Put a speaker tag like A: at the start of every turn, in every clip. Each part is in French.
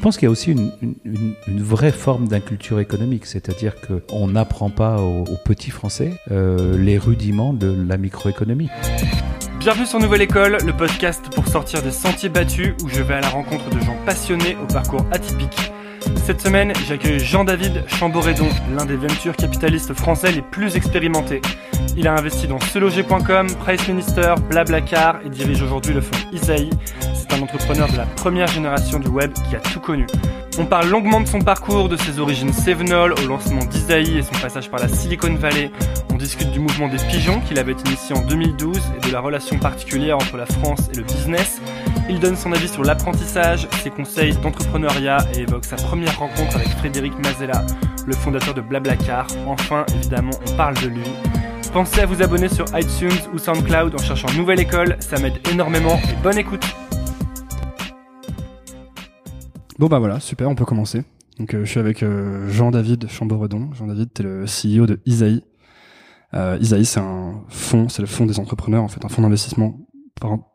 A: je pense qu'il y a aussi une, vraie forme d'inculture économique, c'est-à-dire qu'on n'apprend pas aux, petits Français euh, les rudiments de la microéconomie.
B: Bienvenue sur Nouvelle École, le podcast pour sortir des sentiers battus où je vais à la rencontre de gens passionnés au parcours atypique. Cette semaine, j'accueille Jean-David Chamboredon, l'un des ventures capitalistes français les plus expérimentés. Il a investi dans seloger.com, Price Minister, Blablacar et dirige aujourd'hui le fonds Isaïe. C'est un entrepreneur de la première génération du web qui a tout connu. On parle longuement de son parcours, de ses origines Sevenol au lancement d'Isaïe et son passage par la Silicon Valley. On discute du mouvement des pigeons qu'il avait initié en 2012 et de la relation particulière entre la France et le business. Il donne son avis sur l'apprentissage, ses conseils d'entrepreneuriat et évoque sa première rencontre avec Frédéric Mazella, le fondateur de Blablacar. Enfin, évidemment, on parle de lui. Pensez à vous abonner sur iTunes ou SoundCloud en cherchant Nouvelle École, ça m'aide énormément et bonne écoute.
C: Bon bah voilà, super, on peut commencer. Euh, je suis avec euh, Jean-David Chamboredon. Jean-David, t'es le CEO de Isaïe. Euh, Isaïe, c'est un fonds, c'est le fonds des entrepreneurs, en fait, un fonds d'investissement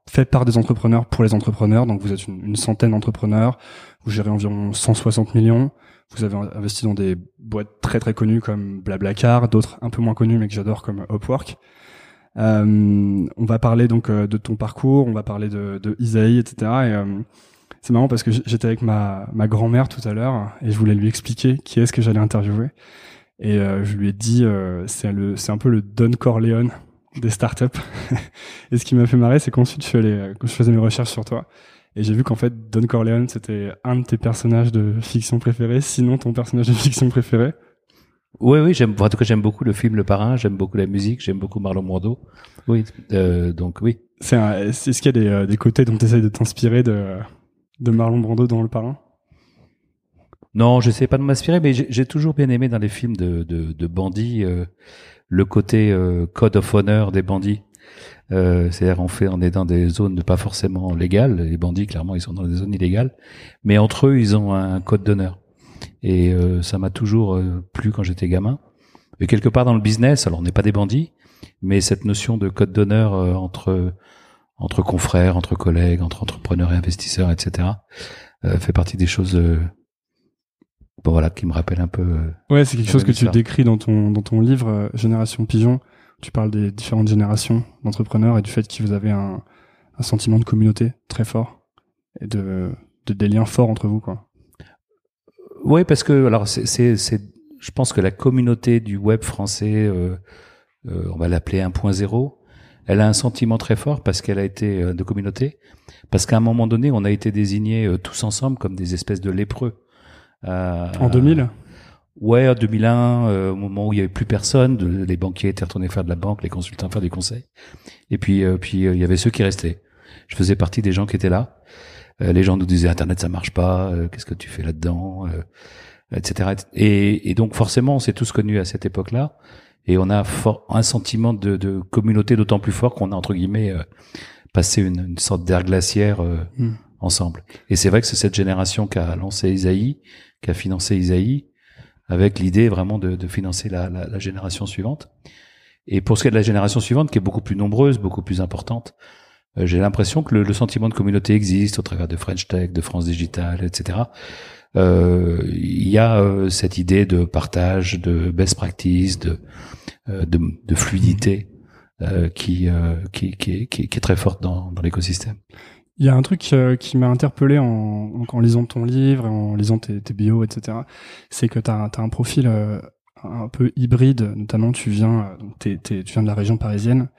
C: fait par des entrepreneurs pour les entrepreneurs. Donc vous êtes une, une centaine d'entrepreneurs, vous gérez environ 160 millions. Vous avez investi dans des boîtes très très connues comme Blablacar, d'autres un peu moins connues mais que j'adore comme Upwork. Euh, on va parler donc euh, de ton parcours, on va parler de, de Isaïe, etc. Et euh, c'est marrant parce que j'étais avec ma, ma grand-mère tout à l'heure et je voulais lui expliquer qui est-ce que j'allais interviewer. Et euh, je lui ai dit, c'est le, c'est un peu le Don Corleone des startups. et ce qui m'a fait marrer, c'est qu'ensuite je suis allé, quand je faisais mes recherches sur toi, et j'ai vu qu'en fait, Don Corleone, c'était un de tes personnages de fiction préférés, sinon ton personnage de fiction préféré.
A: Oui, oui, j'aime, en tout cas, j'aime beaucoup le film Le Parrain, j'aime beaucoup la musique, j'aime beaucoup Marlon Brando. Oui, euh, donc oui.
C: C'est est-ce qu'il y a des, euh, des côtés dont tu essayes de t'inspirer de, de Marlon Brando dans Le Parrain?
A: Non, je sais pas de m'inspirer, mais j'ai toujours bien aimé dans les films de, de, de bandits euh, le côté euh, code of honor des bandits. Euh, C'est-à-dire on fait, on est dans des zones pas forcément légales. Les bandits, clairement, ils sont dans des zones illégales, mais entre eux, ils ont un code d'honneur. Et euh, ça m'a toujours euh, plu quand j'étais gamin. Et quelque part dans le business, alors on n'est pas des bandits, mais cette notion de code d'honneur euh, entre entre confrères, entre collègues, entre entrepreneurs et investisseurs, etc., fait partie des choses bon voilà qui me rappellent un peu.
C: ouais, c'est quelque chose que tu décris dans ton dans ton livre Génération Pigeon tu parles des différentes générations d'entrepreneurs et du fait que vous avez un, un, sentiment de communauté très fort et de, de des liens forts entre vous, quoi.
A: Oui, parce que alors c'est, c'est, je pense que la communauté du web français, euh, euh, on va l'appeler 1.0, elle a un sentiment très fort parce qu'elle a été euh, de communauté, parce qu'à un moment donné, on a été désignés euh, tous ensemble comme des espèces de lépreux.
C: En 2000
A: Ouais, en 2001, euh, au moment où il y avait plus personne, de, les banquiers étaient retournés faire de la banque, les consultants faire du conseil. Et puis, euh, puis euh, il y avait ceux qui restaient. Je faisais partie des gens qui étaient là. les gens nous disaient Internet ça marche pas, qu'est-ce que tu fais là-dedans, etc. Et, et, donc forcément, on s'est tous connus à cette époque-là, et on a un sentiment de, de communauté d'autant plus fort qu'on a entre guillemets passé une, une sorte d'air glaciaire hmm. Et c'est vrai que c'est cette génération qui a lancé Isaïe, qui a financé Isaïe avec l'idée vraiment de, de financer la, la, la, génération suivante. Et pour ce qui est de la génération suivante, qui est beaucoup plus nombreuse, beaucoup plus importante, euh, j'ai l'impression que le, le, sentiment de communauté existe au travers de French Tech, de France Digital, etc. Euh, il y a euh, cette idée de partage, de best practice, de, euh, de, de, fluidité qui, qui, qui, qui, est très forte dans, dans l'écosystème.
C: Il y a un truc euh, qui m'a interpellé en, en, lisant ton livre, en lisant tes, tes bios, etc. C'est que tu as, un profil euh, un peu hybride, notamment tu viens, euh, tu viens de la région parisienne,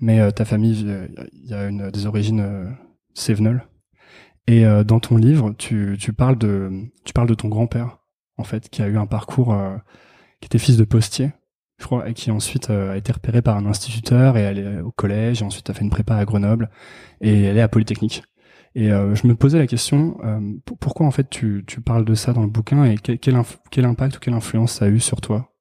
C: mais ta famille, il y a des origines euh, Et dans ton livre, tu, tu, parles de, tu parles de ton grand-père, en fait, qui a eu un parcours, qui était fils de postier, je crois, qui ensuite euh, a été repéré par un instituteur et elle est au collège, et ensuite a fait une prépa à Grenoble, et elle est à Polytechnique. Et euh, je me posais la question, euh, pourquoi en fait tu, tu, parles de ça dans le bouquin et quel, quel, impact ou quelle influence ça a eu sur toi?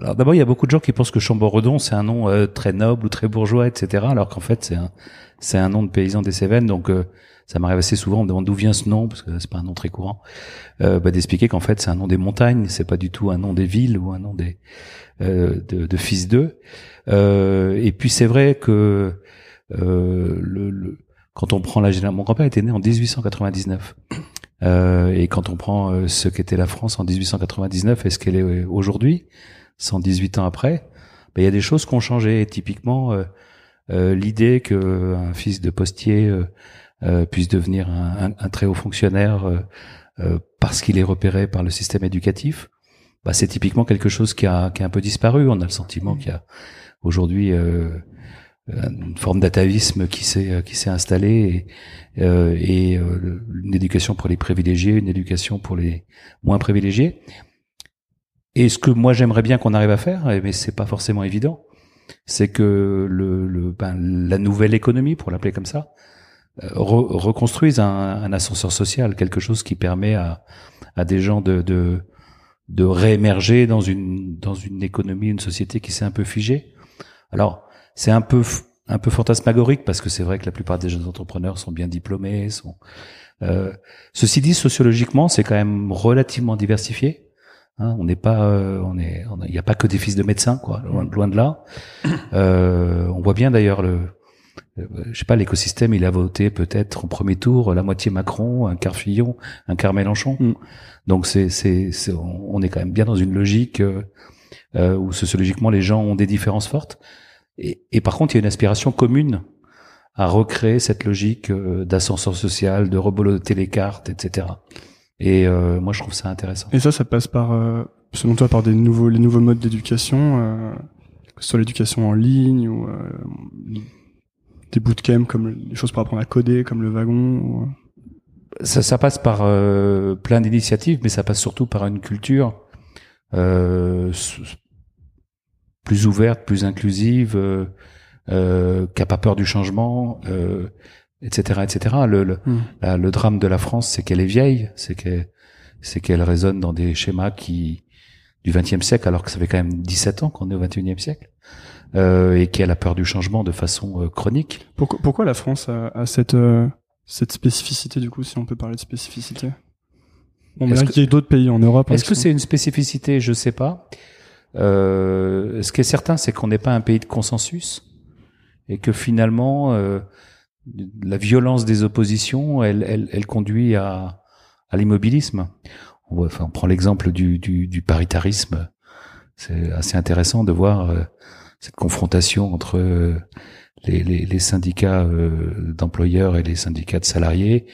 A: Alors d'abord, il y a beaucoup de gens qui pensent que Chamboredon c'est un nom très noble ou très bourgeois, etc. Alors qu'en fait c'est un c'est un nom de paysan des Cévennes, donc ça m'arrive assez souvent, on me demande d'où vient ce nom, parce que c'est pas un nom très courant, euh, bah, d'expliquer qu'en fait c'est un nom des montagnes, c'est pas du tout un nom des villes ou un nom des euh, de, de, fils d'eux. Euh, et puis c'est vrai que euh, le, le, quand on prend la génération, mon grand-père était né en 1899. Euh, et quand on prend euh, ce qu'était la France en 1899 et ce qu'elle est aujourd'hui, 118 ans après, ben, il y a des choses qui ont changé. typiquement, euh, euh l'idée que un fils de postier puisse devenir un, un, très haut fonctionnaire parce qu'il est repéré par le système éducatif, bah, c'est typiquement quelque chose qui a, qui a un peu disparu. On a le sentiment qu'il y a aujourd'hui une forme d'atavisme qui s'est qui s'est installée et, euh, et euh, une éducation pour les privilégiés, une éducation pour les moins privilégiés. Et ce que moi j'aimerais bien qu'on arrive à faire, mais c'est pas forcément évident, c'est que le, le ben, la nouvelle économie, pour l'appeler comme ça, euh, reconstruise un, un, ascenseur social, quelque chose qui permet à, à des gens de, de, de réémerger dans une dans une économie, une société qui s'est un peu figée. Alors c'est un peu un peu fantasmagorique parce que c'est vrai que la plupart des jeunes entrepreneurs sont bien diplômés. Sont, euh, ceci dit, sociologiquement, c'est quand même relativement diversifié. Hein, on n'est pas, euh, on est, il n'y a pas que des fils de médecins, quoi, loin, de là. Euh, on voit bien d'ailleurs le, euh, je sais pas, l'écosystème, il a voté peut-être au premier tour la moitié Macron, un quart Fillon, un quart Mélenchon. Mm. Donc c'est, c'est, on est quand même bien dans une logique euh, où sociologiquement les gens ont des différences fortes. Et, par contre, il y a une aspiration commune à recréer cette logique euh, d'ascenseur social, de reboloter les cartes, etc. Et euh, moi, je trouve ça intéressant.
C: Et ça, ça passe par, euh, selon toi, par des nouveaux, les nouveaux modes d'éducation, que ce soit l'éducation en ligne ou des bootcamps comme les choses pour apprendre à coder, comme le wagon.
A: Ça, ça passe par plein d'initiatives, mais ça passe surtout par une culture plus ouverte, plus inclusive, euh, euh, qui a pas peur du changement, euh, etc., etc. Le, le, hmm. le, drame de la France, c'est qu'elle est vieille, c'est qu'elle, c'est qu'elle résonne dans des schémas qui du XXe siècle, alors que ça fait quand même 17 ans qu'on est au XXIe siècle, euh, et qu'elle a peur du changement de façon euh, chronique.
C: Pourquoi, pourquoi la France a, a cette euh, cette spécificité du coup, si on peut parler de spécificité? Bon, mais il y a d'autres pays en Europe.
A: Hein, est-ce que c'est une spécificité? Je sais pas. Euh, ce qui est certain, c'est qu'on n'est pas un pays de consensus et que finalement, euh, la violence des oppositions, elle, elle, elle conduit à, à l'immobilisme. Enfin, on prend l'exemple du, du, du, paritarisme. C'est assez intéressant de voir euh, cette confrontation entre euh, les, les, les, syndicats euh, d'employeurs et les syndicats de salariés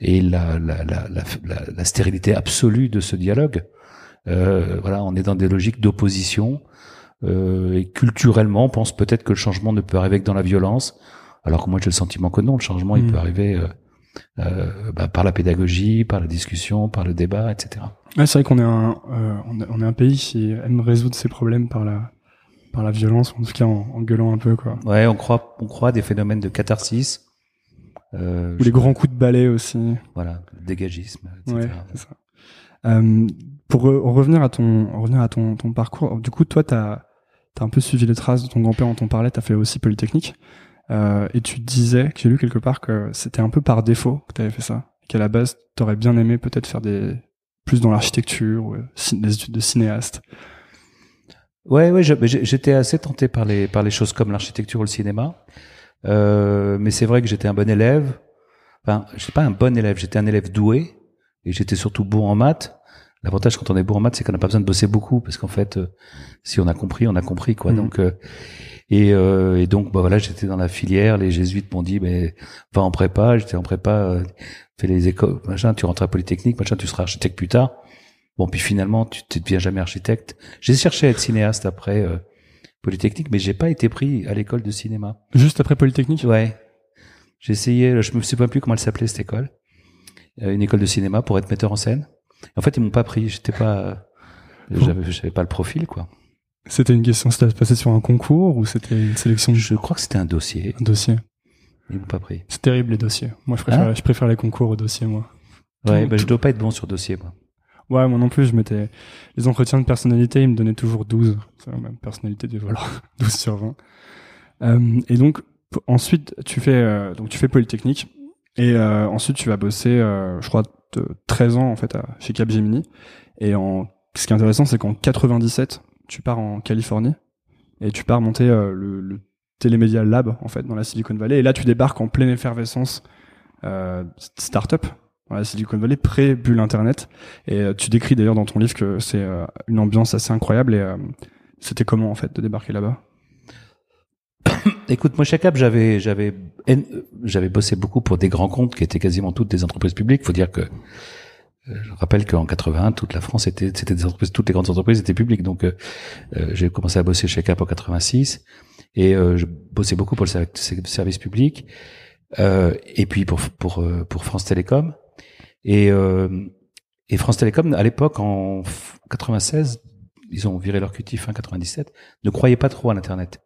A: et la, la, la, la, stérilité absolue de ce dialogue. Euh, voilà, on est dans des logiques d'opposition. Euh, et culturellement, on pense peut-être que le changement ne peut arriver que dans la violence, alors que moi j'ai le sentiment que non, le changement il peut arriver euh, euh, bah, par la pédagogie, par la discussion, par le débat, etc.
C: Ouais, c'est vrai qu'on est un euh, on est un pays qui aime résoudre ses problèmes par la par la violence, en tout cas en, gueulant un peu quoi.
A: Ouais, on croit on croit à des phénomènes de catharsis.
C: Ou les grands coups de balai aussi.
A: Voilà, dégagisme, etc.
C: Ouais, c'est ça. Pour revenir à ton revenir à ton, ton parcours, du coup, toi, t'as as un peu suivi les traces de ton grand-père dont on parlait. T'as fait aussi Polytechnique, euh, et tu disais que j'ai lu quelque part que c'était un peu par défaut que t'avais fait ça, qu'à la base, t'aurais bien aimé peut-être faire des plus dans l'architecture ou des études de cinéaste.
A: Ouais, ouais, j'étais assez tenté par les par les choses comme l'architecture ou le cinéma, euh, mais c'est vrai que j'étais un bon élève. Enfin, je sais pas un bon élève, j'étais un élève doué et j'étais surtout bon en maths. L'avantage quand on est bon en maths, c'est qu'on n'a pas besoin de bosser beaucoup parce qu'en fait, euh, si on a compris, on a compris quoi. Mmh. Donc euh, et, euh, et, donc bah voilà, j'étais dans la filière. Les jésuites m'ont dit, mais va en prépa. J'étais en prépa, fais les écoles, machin. Tu rentres à Polytechnique, machin. Tu seras architecte plus tard. Bon, puis finalement, tu ne deviens jamais architecte. J'ai cherché à être cinéaste après Polytechnique, mais j'ai pas été pris à l'école de cinéma.
C: Juste après Polytechnique?
A: Ouais. J'ai essayé. Je me souviens plus comment elle s'appelait cette école. une école de cinéma pour être metteur en scène. En fait, ils m'ont pas pris. J'étais pas, j'avais, j'avais pas le profil, quoi.
C: C'était une question, c'était passé sur un concours ou c'était une sélection
A: Je crois que c'était un dossier.
C: Un dossier.
A: Ils m'ont pas pris.
C: C'est terrible les dossiers. Moi, je préfère, hein je préfère les concours aux dossiers, moi.
A: Ouais, bah, je dois pas être bon sur dossier, moi.
C: Ouais, moi non plus, je mettais les entretiens de personnalité, ils me donnaient toujours 12. C'est même personnalité du voilà, 12 sur 20. Euh, et donc ensuite, tu fais euh, donc tu fais polytechnique et euh, ensuite tu vas bosser, je crois, 13 ans en fait à, chez Capgemini. Et en, ce qui est intéressant, c'est qu'en 97, tu pars en Californie et tu pars monter euh, le, le, Telemedia Lab en fait dans la Silicon Valley. Et là, tu débarques en pleine effervescence euh, startup dans la Silicon Valley pré-bulle Internet. Et euh, tu décris d'ailleurs dans ton livre que c'est euh, une ambiance assez incroyable. Et c'était comment en fait de débarquer là-bas?
A: Écoute, moi chez Cap, j'avais j'avais j'avais bossé beaucoup pour des grands comptes qui étaient quasiment toutes des entreprises publiques. Faut dire que je rappelle qu'en 81, toute la France était c'était des entreprises, toutes les grandes entreprises étaient publiques. Donc j'ai commencé à bosser chez Cap en 86 et je bossais beaucoup pour le service public et puis pour pour pour France Télécom et et France Télécom à l'époque en 96 ils ont viré leur QT fin 97 ne croyaient pas trop à l'internet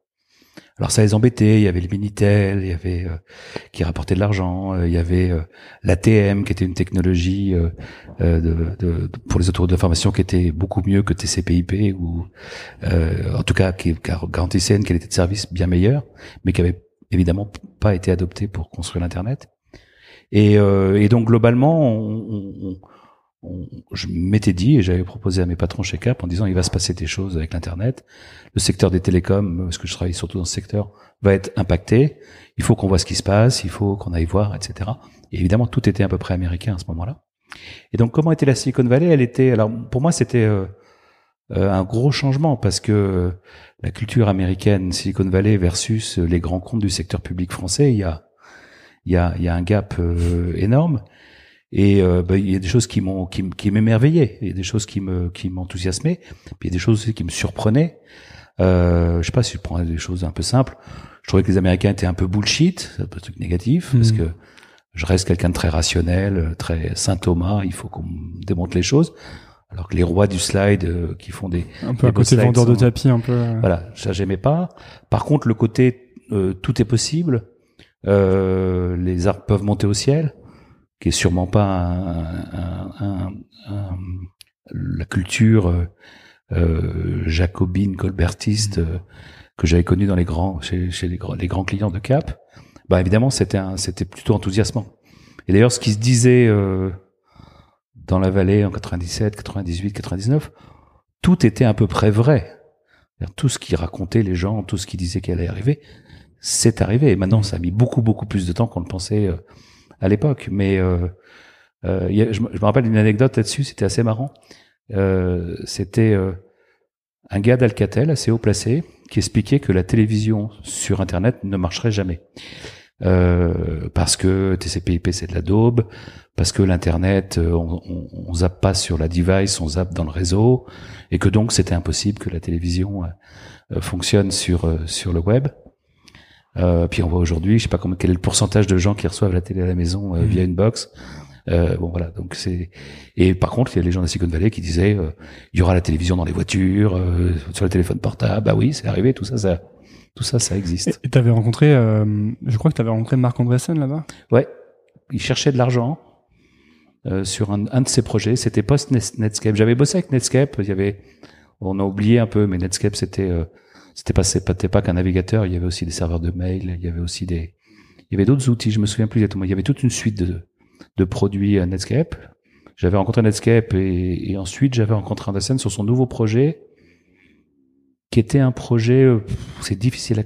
A: alors ça les embêtait. Il y avait le Minitel, il y avait euh, qui rapportait de l'argent, euh, il y avait euh, l'ATM qui était une technologie de, de, pour les autoroutes d'information qui était beaucoup mieux que TCP/IP ou en tout cas qui, qui garantissait une qualité de service bien meilleure, mais qui avait évidemment pas été adoptée pour construire l'internet. Et, et donc globalement, on, on, je m'étais dit et j'avais proposé à mes patrons chez Cap en disant il va se passer des choses avec l'internet. Le secteur des télécoms, parce que je travaille surtout dans ce secteur, va être impacté. Il faut qu'on voit ce qui se passe, il faut qu'on aille voir, etc. Et évidemment, tout était à peu près américain à ce moment-là. Et donc, comment était la Silicon Valley? Elle était, alors pour moi, c'était euh, euh, un gros changement parce que la culture américaine, Silicon Valley versus les grands comptes du secteur public français, il y a, il y a, il y a un gap euh, énorme. Et euh, bah, il y a des choses qui m'ont qui, qui m'émerveillaient, il y a des choses qui me qui m'enthousiasmaient, puis il y a des choses aussi qui me surprenaient. Euh, je sais pas si je prends des choses un peu simples. Je trouvais que les Américains étaient un peu bullshit, c'est un peu truc négatif, parce hmm. que je reste quelqu'un de très rationnel, très Saint Thomas. Il faut qu'on démonte les choses. Alors que les rois du slide euh, qui font des
C: un peu à côté vendeur de tapis, un peu. Euh.
A: Voilà, ça j'aimais pas. Par contre, le côté tout est possible, les arbres peuvent monter au ciel qui est sûrement pas un, un, la culture euh, euh, jacobine, colbertiste euh, que j'avais connue dans les grands, chez, chez les, les, grands clients de Cap. Bah évidemment, c'était c'était plutôt enthousiasmant. Et d'ailleurs, ce qui se disait dans la vallée en 97, 98, 99, tout était à peu près vrai. Tout ce qui racontait les gens, tout ce qui disait qu'elle allait arriver, c'est arrivé. Et maintenant, ça a mis beaucoup, beaucoup plus de temps qu'on le pensait à l'époque. Mais euh, euh, je, me rappelle d'une anecdote là-dessus, c'était assez marrant. Euh, c'était un gars d'Alcatel assez haut placé qui expliquait que la télévision sur Internet ne marcherait jamais. Euh, parce que TCP/IP c'est de la daube, parce que l'internet on, on, on, zappe pas sur la device, on zappe dans le réseau, et que donc c'était impossible que la télévision euh, fonctionne sur sur le web. Euh, puis on voit aujourd'hui, je sais pas comment, quel est le pourcentage de gens qui reçoivent la télé à la maison euh, via mhm. une box. Euh, bon voilà, donc c'est et par contre il y a les gens de la Silicon Valley qui disaient euh, il y aura la télévision dans les voitures, euh, sur le téléphone portable. Bah oui, c'est arrivé, tout ça, ça, tout ça, ça existe.
C: Et tu avais rencontré, je crois que tu avais rencontré Marc Andreessen là-bas?
A: Ouais, il cherchait de l'argent sur un, un, de ses projets. C'était post Netscape. J'avais bossé avec Netscape. Il y avait, on a oublié un peu, mais Netscape c'était c'était pas c'était pas qu'un navigateur, il y avait aussi des serveurs de mail, il y avait aussi des il y avait d'autres outils, je me souviens plus exactement. Il y avait toute une suite de de produits à Netscape. J'avais rencontré Netscape et, ensuite j'avais rencontré Andersen sur son nouveau projet qui était un projet euh, c'est difficile à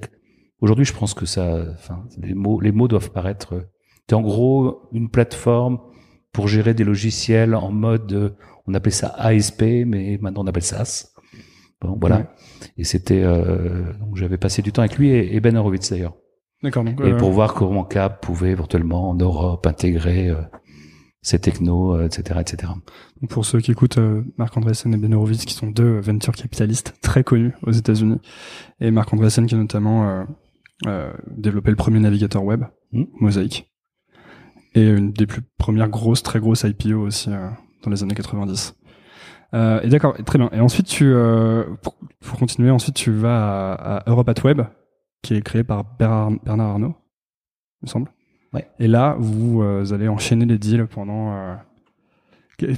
A: Aujourd'hui, je pense que ça enfin les mots les mots doivent paraître c'était en gros une plateforme pour gérer des logiciels en mode on appelait ça ASP mais maintenant on appelle ça. Bon, voilà. Et c'était euh, donc j'avais passé du temps avec lui et, Ben Horowitz d'ailleurs.
C: D'accord.
A: et euh, pour voir comment Cap pouvait éventuellement en Europe intégrer euh, ces technos, etc., etc.
C: Donc pour ceux qui écoutent Marc Andreessen et Ben Horowitz, qui sont deux venture capitalistes très connus aux États-Unis, et Marc Andreessen qui a notamment développé le premier navigateur web, hmm. Mosaic, et une des plus premières grosses, très grosses IPO aussi dans les années 90. Euh, et d'accord, très bien. Et ensuite, tu, euh, pour, continuer, ensuite tu vas à, à Europe at Web, qui est créé par Bernard, Bernard Arnault, il me semble.
A: Ouais.
C: Et là, vous, euh, allez enchaîner les deals pendant. Euh,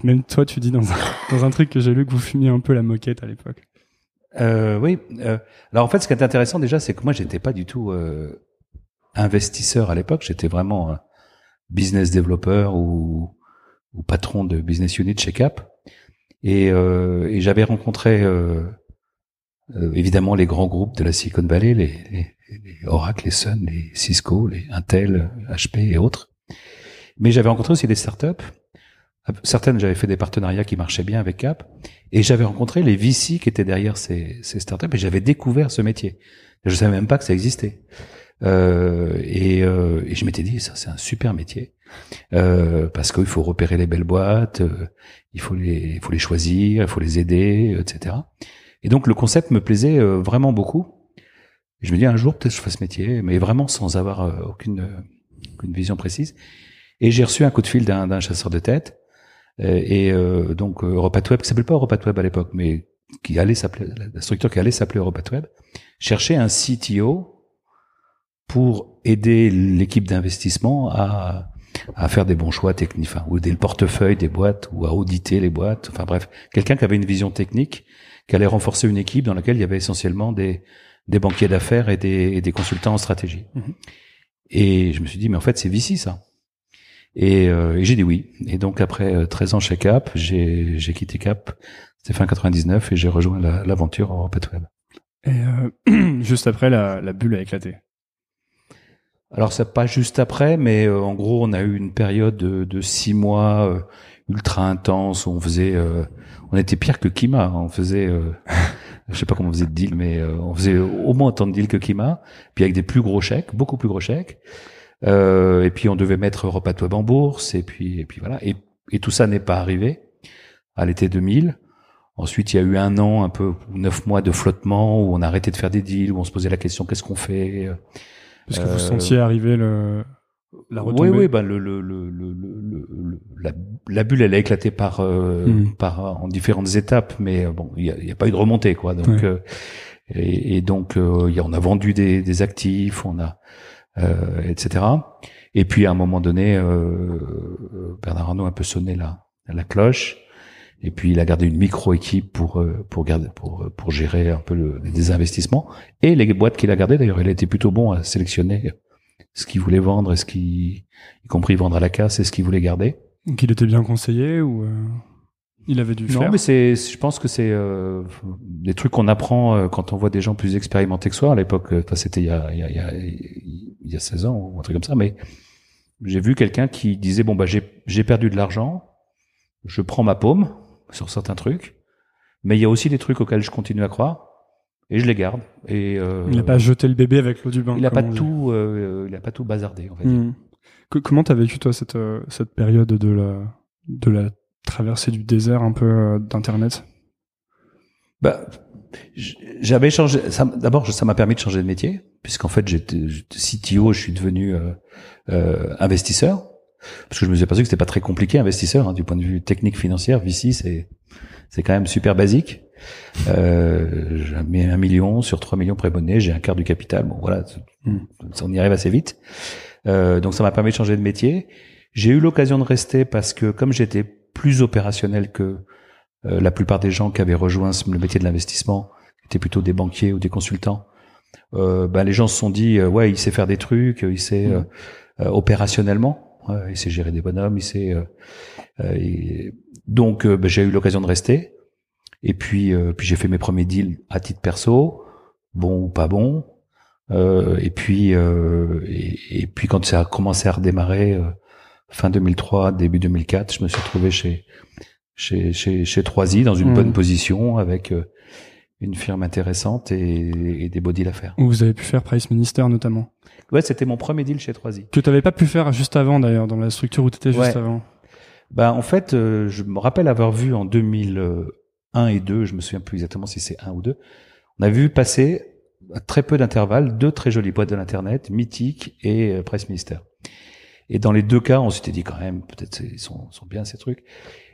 C: même toi, tu dis dans un, dans un truc que j'ai lu que vous fumiez un peu la moquette à l'époque.
A: Euh, oui. alors en fait, ce qui est intéressant déjà, c'est que moi, j'étais pas du tout investisseur à l'époque. J'étais vraiment business developer ou, ou patron de business unit chez Cap. Et, euh, et j'avais rencontré euh, euh, évidemment les grands groupes de la Silicon Valley, les, les, les Oracle, les Sun, les Cisco, les Intel, HP et autres. Mais j'avais rencontré aussi des startups. Certaines, j'avais fait des partenariats qui marchaient bien avec Cap. Et j'avais rencontré les VC qui étaient derrière ces, ces startups et j'avais découvert ce métier. Je savais même pas que ça existait. Euh, et, euh, et, je m'étais dit, ça c'est un super métier. Euh, parce qu'il faut repérer les belles boîtes, euh, il faut les, il faut les choisir, il faut les aider, etc. Et donc le concept me plaisait euh, vraiment beaucoup. je me dis un jour peut-être je fasse ce métier, mais vraiment sans avoir euh, aucune, aucune vision précise. Et j'ai reçu un coup de fil d'un chasseur de tête. Et donc EuropatWeb, qui s'appelait pas EuropatWeb à l'époque, mais qui allait s'appeler la structure qui allait s'appeler EuropatWeb, cherchait un CTO pour aider l'équipe d'investissement à à faire des bons choix techniques, enfin, ou aider le portefeuille des boîtes, ou à auditer les boîtes. Enfin bref, quelqu'un qui avait une vision technique, qui allait renforcer une équipe dans laquelle il y avait essentiellement des, des banquiers d'affaires et des, et des consultants en stratégie. Mhm. Et je me suis dit, mais en fait, c'est Vici, ça. Et, euh, et j'ai dit oui. Et donc après 13 euh, ans chez Cap, j'ai, j'ai quitté Cap, c'était fin 99, et j'ai rejoint l'aventure en Web.
C: Et euh, juste après, la, la bulle a éclaté.
A: Alors c'est pas juste après, mais euh, en gros on a eu une période de, de six mois euh, ultra intense où on faisait, euh, on était pire que Kima. On faisait, je sais pas comment on faisait de deal, mais on faisait au moins autant de deals que Kima, puis avec des plus gros chèques, beaucoup plus gros chèques. et puis on devait mettre Europa Web en bourse, et puis et puis voilà. Et, et tout ça n'est pas arrivé à l'été 2000. Ensuite, il y a eu un an, un peu neuf mois de flottement où on a arrêté de faire des deals, où on se posait la question qu'est-ce qu'on fait?
C: Est-ce que vous sentiez arriver le la
A: retombée. Oui, oui, bah le, le, le, le la, la, bulle, elle a éclaté par, euh, hmm. par en différentes étapes, mais euh, bon, il n'y a, y a, pas eu de remontée, quoi. Donc, euh, et, et, donc, euh, y a, on a vendu des, des actifs, on a, etc. Et puis à un moment donné, Bernard Arnault a un peu sonné la, la cloche. Et puis il a gardé une micro équipe pour euh, pour garder pour euh, pour gérer un peu le, les investissements et les boîtes qu'il a gardées d'ailleurs il a été plutôt bon à sélectionner ce qu'il voulait vendre et ce qui y compris vendre à la casse et ce qu'il voulait garder.
C: Donc il était bien conseillé ou euh, il avait
A: faire. Non mais c'est je pense que c'est euh, des trucs qu'on apprend quand on voit des gens plus expérimentés que soi à l'époque c'était il y a il y a il y a, il y a 16 ans ou un truc comme ça mais j'ai vu quelqu'un qui disait bon bah j'ai j'ai perdu de l'argent je prends ma paume sur certains trucs, mais il y a aussi des trucs auxquels je continue à croire et je les garde. Et
C: euh, il n'a pas jeté le bébé avec l'eau du bain.
A: Il n'a pas tout, euh, il a pas tout bazardé. En fait.
C: Hmm. comment t'as vécu toi cette euh, cette période de la de la traversée du désert un peu euh, d'internet?
A: Bah, j'avais changé. D'abord, ça m'a permis de changer de métier, puisqu'en fait, j'étais CTO, je suis devenu investisseur. Parce que je me suis aperçu que c'était pas très compliqué, investisseur, hein, du point de vue technique financière. VC, c'est c'est quand même super basique. Euh, j'ai mis un million sur 3 millions préabonnés, j'ai un quart du capital. Bon, voilà, hmm. on y arrive assez vite. Euh, donc ça m'a permis de changer de métier. J'ai eu l'occasion de rester parce que comme j'étais plus opérationnel que euh, la plupart des gens qui avaient rejoint le métier de l'investissement, qui étaient plutôt des banquiers ou des consultants, euh, ben les gens se sont dit euh, ouais il sait faire des trucs, il sait hmm. euh, opérationnellement il sait gérer des bonhommes, il sait. Euh, euh, donc euh, ben, j'ai eu l'occasion de rester. Et puis, puis j'ai fait mes premiers deals à titre perso, bon ou pas bon. et puis, et, puis quand ça a commencé à redémarrer fin 2003, début 2004, je me suis retrouvé chez chez chez, chez 3i dans une mmh. bonne position avec une firme intéressante et, et des beaux deals à faire.
C: Où vous avez pu faire Price Minister notamment.
A: Ouais, c'était mon premier deal chez 3i.
C: Que tu n'avais pas pu faire juste avant d'ailleurs, dans la structure où tu étais juste avant.
A: Bah en fait, euh, je me rappelle avoir vu en 2001 et 2, je me souviens plus exactement si c'est 1 ou 2, on a vu passer à très peu d'intervalles deux très jolies boîtes de l'internet, Mythique et euh, Presse Ministère. Et dans les deux cas, on s'était dit quand même, peut-être ils sont, sont bien ces trucs.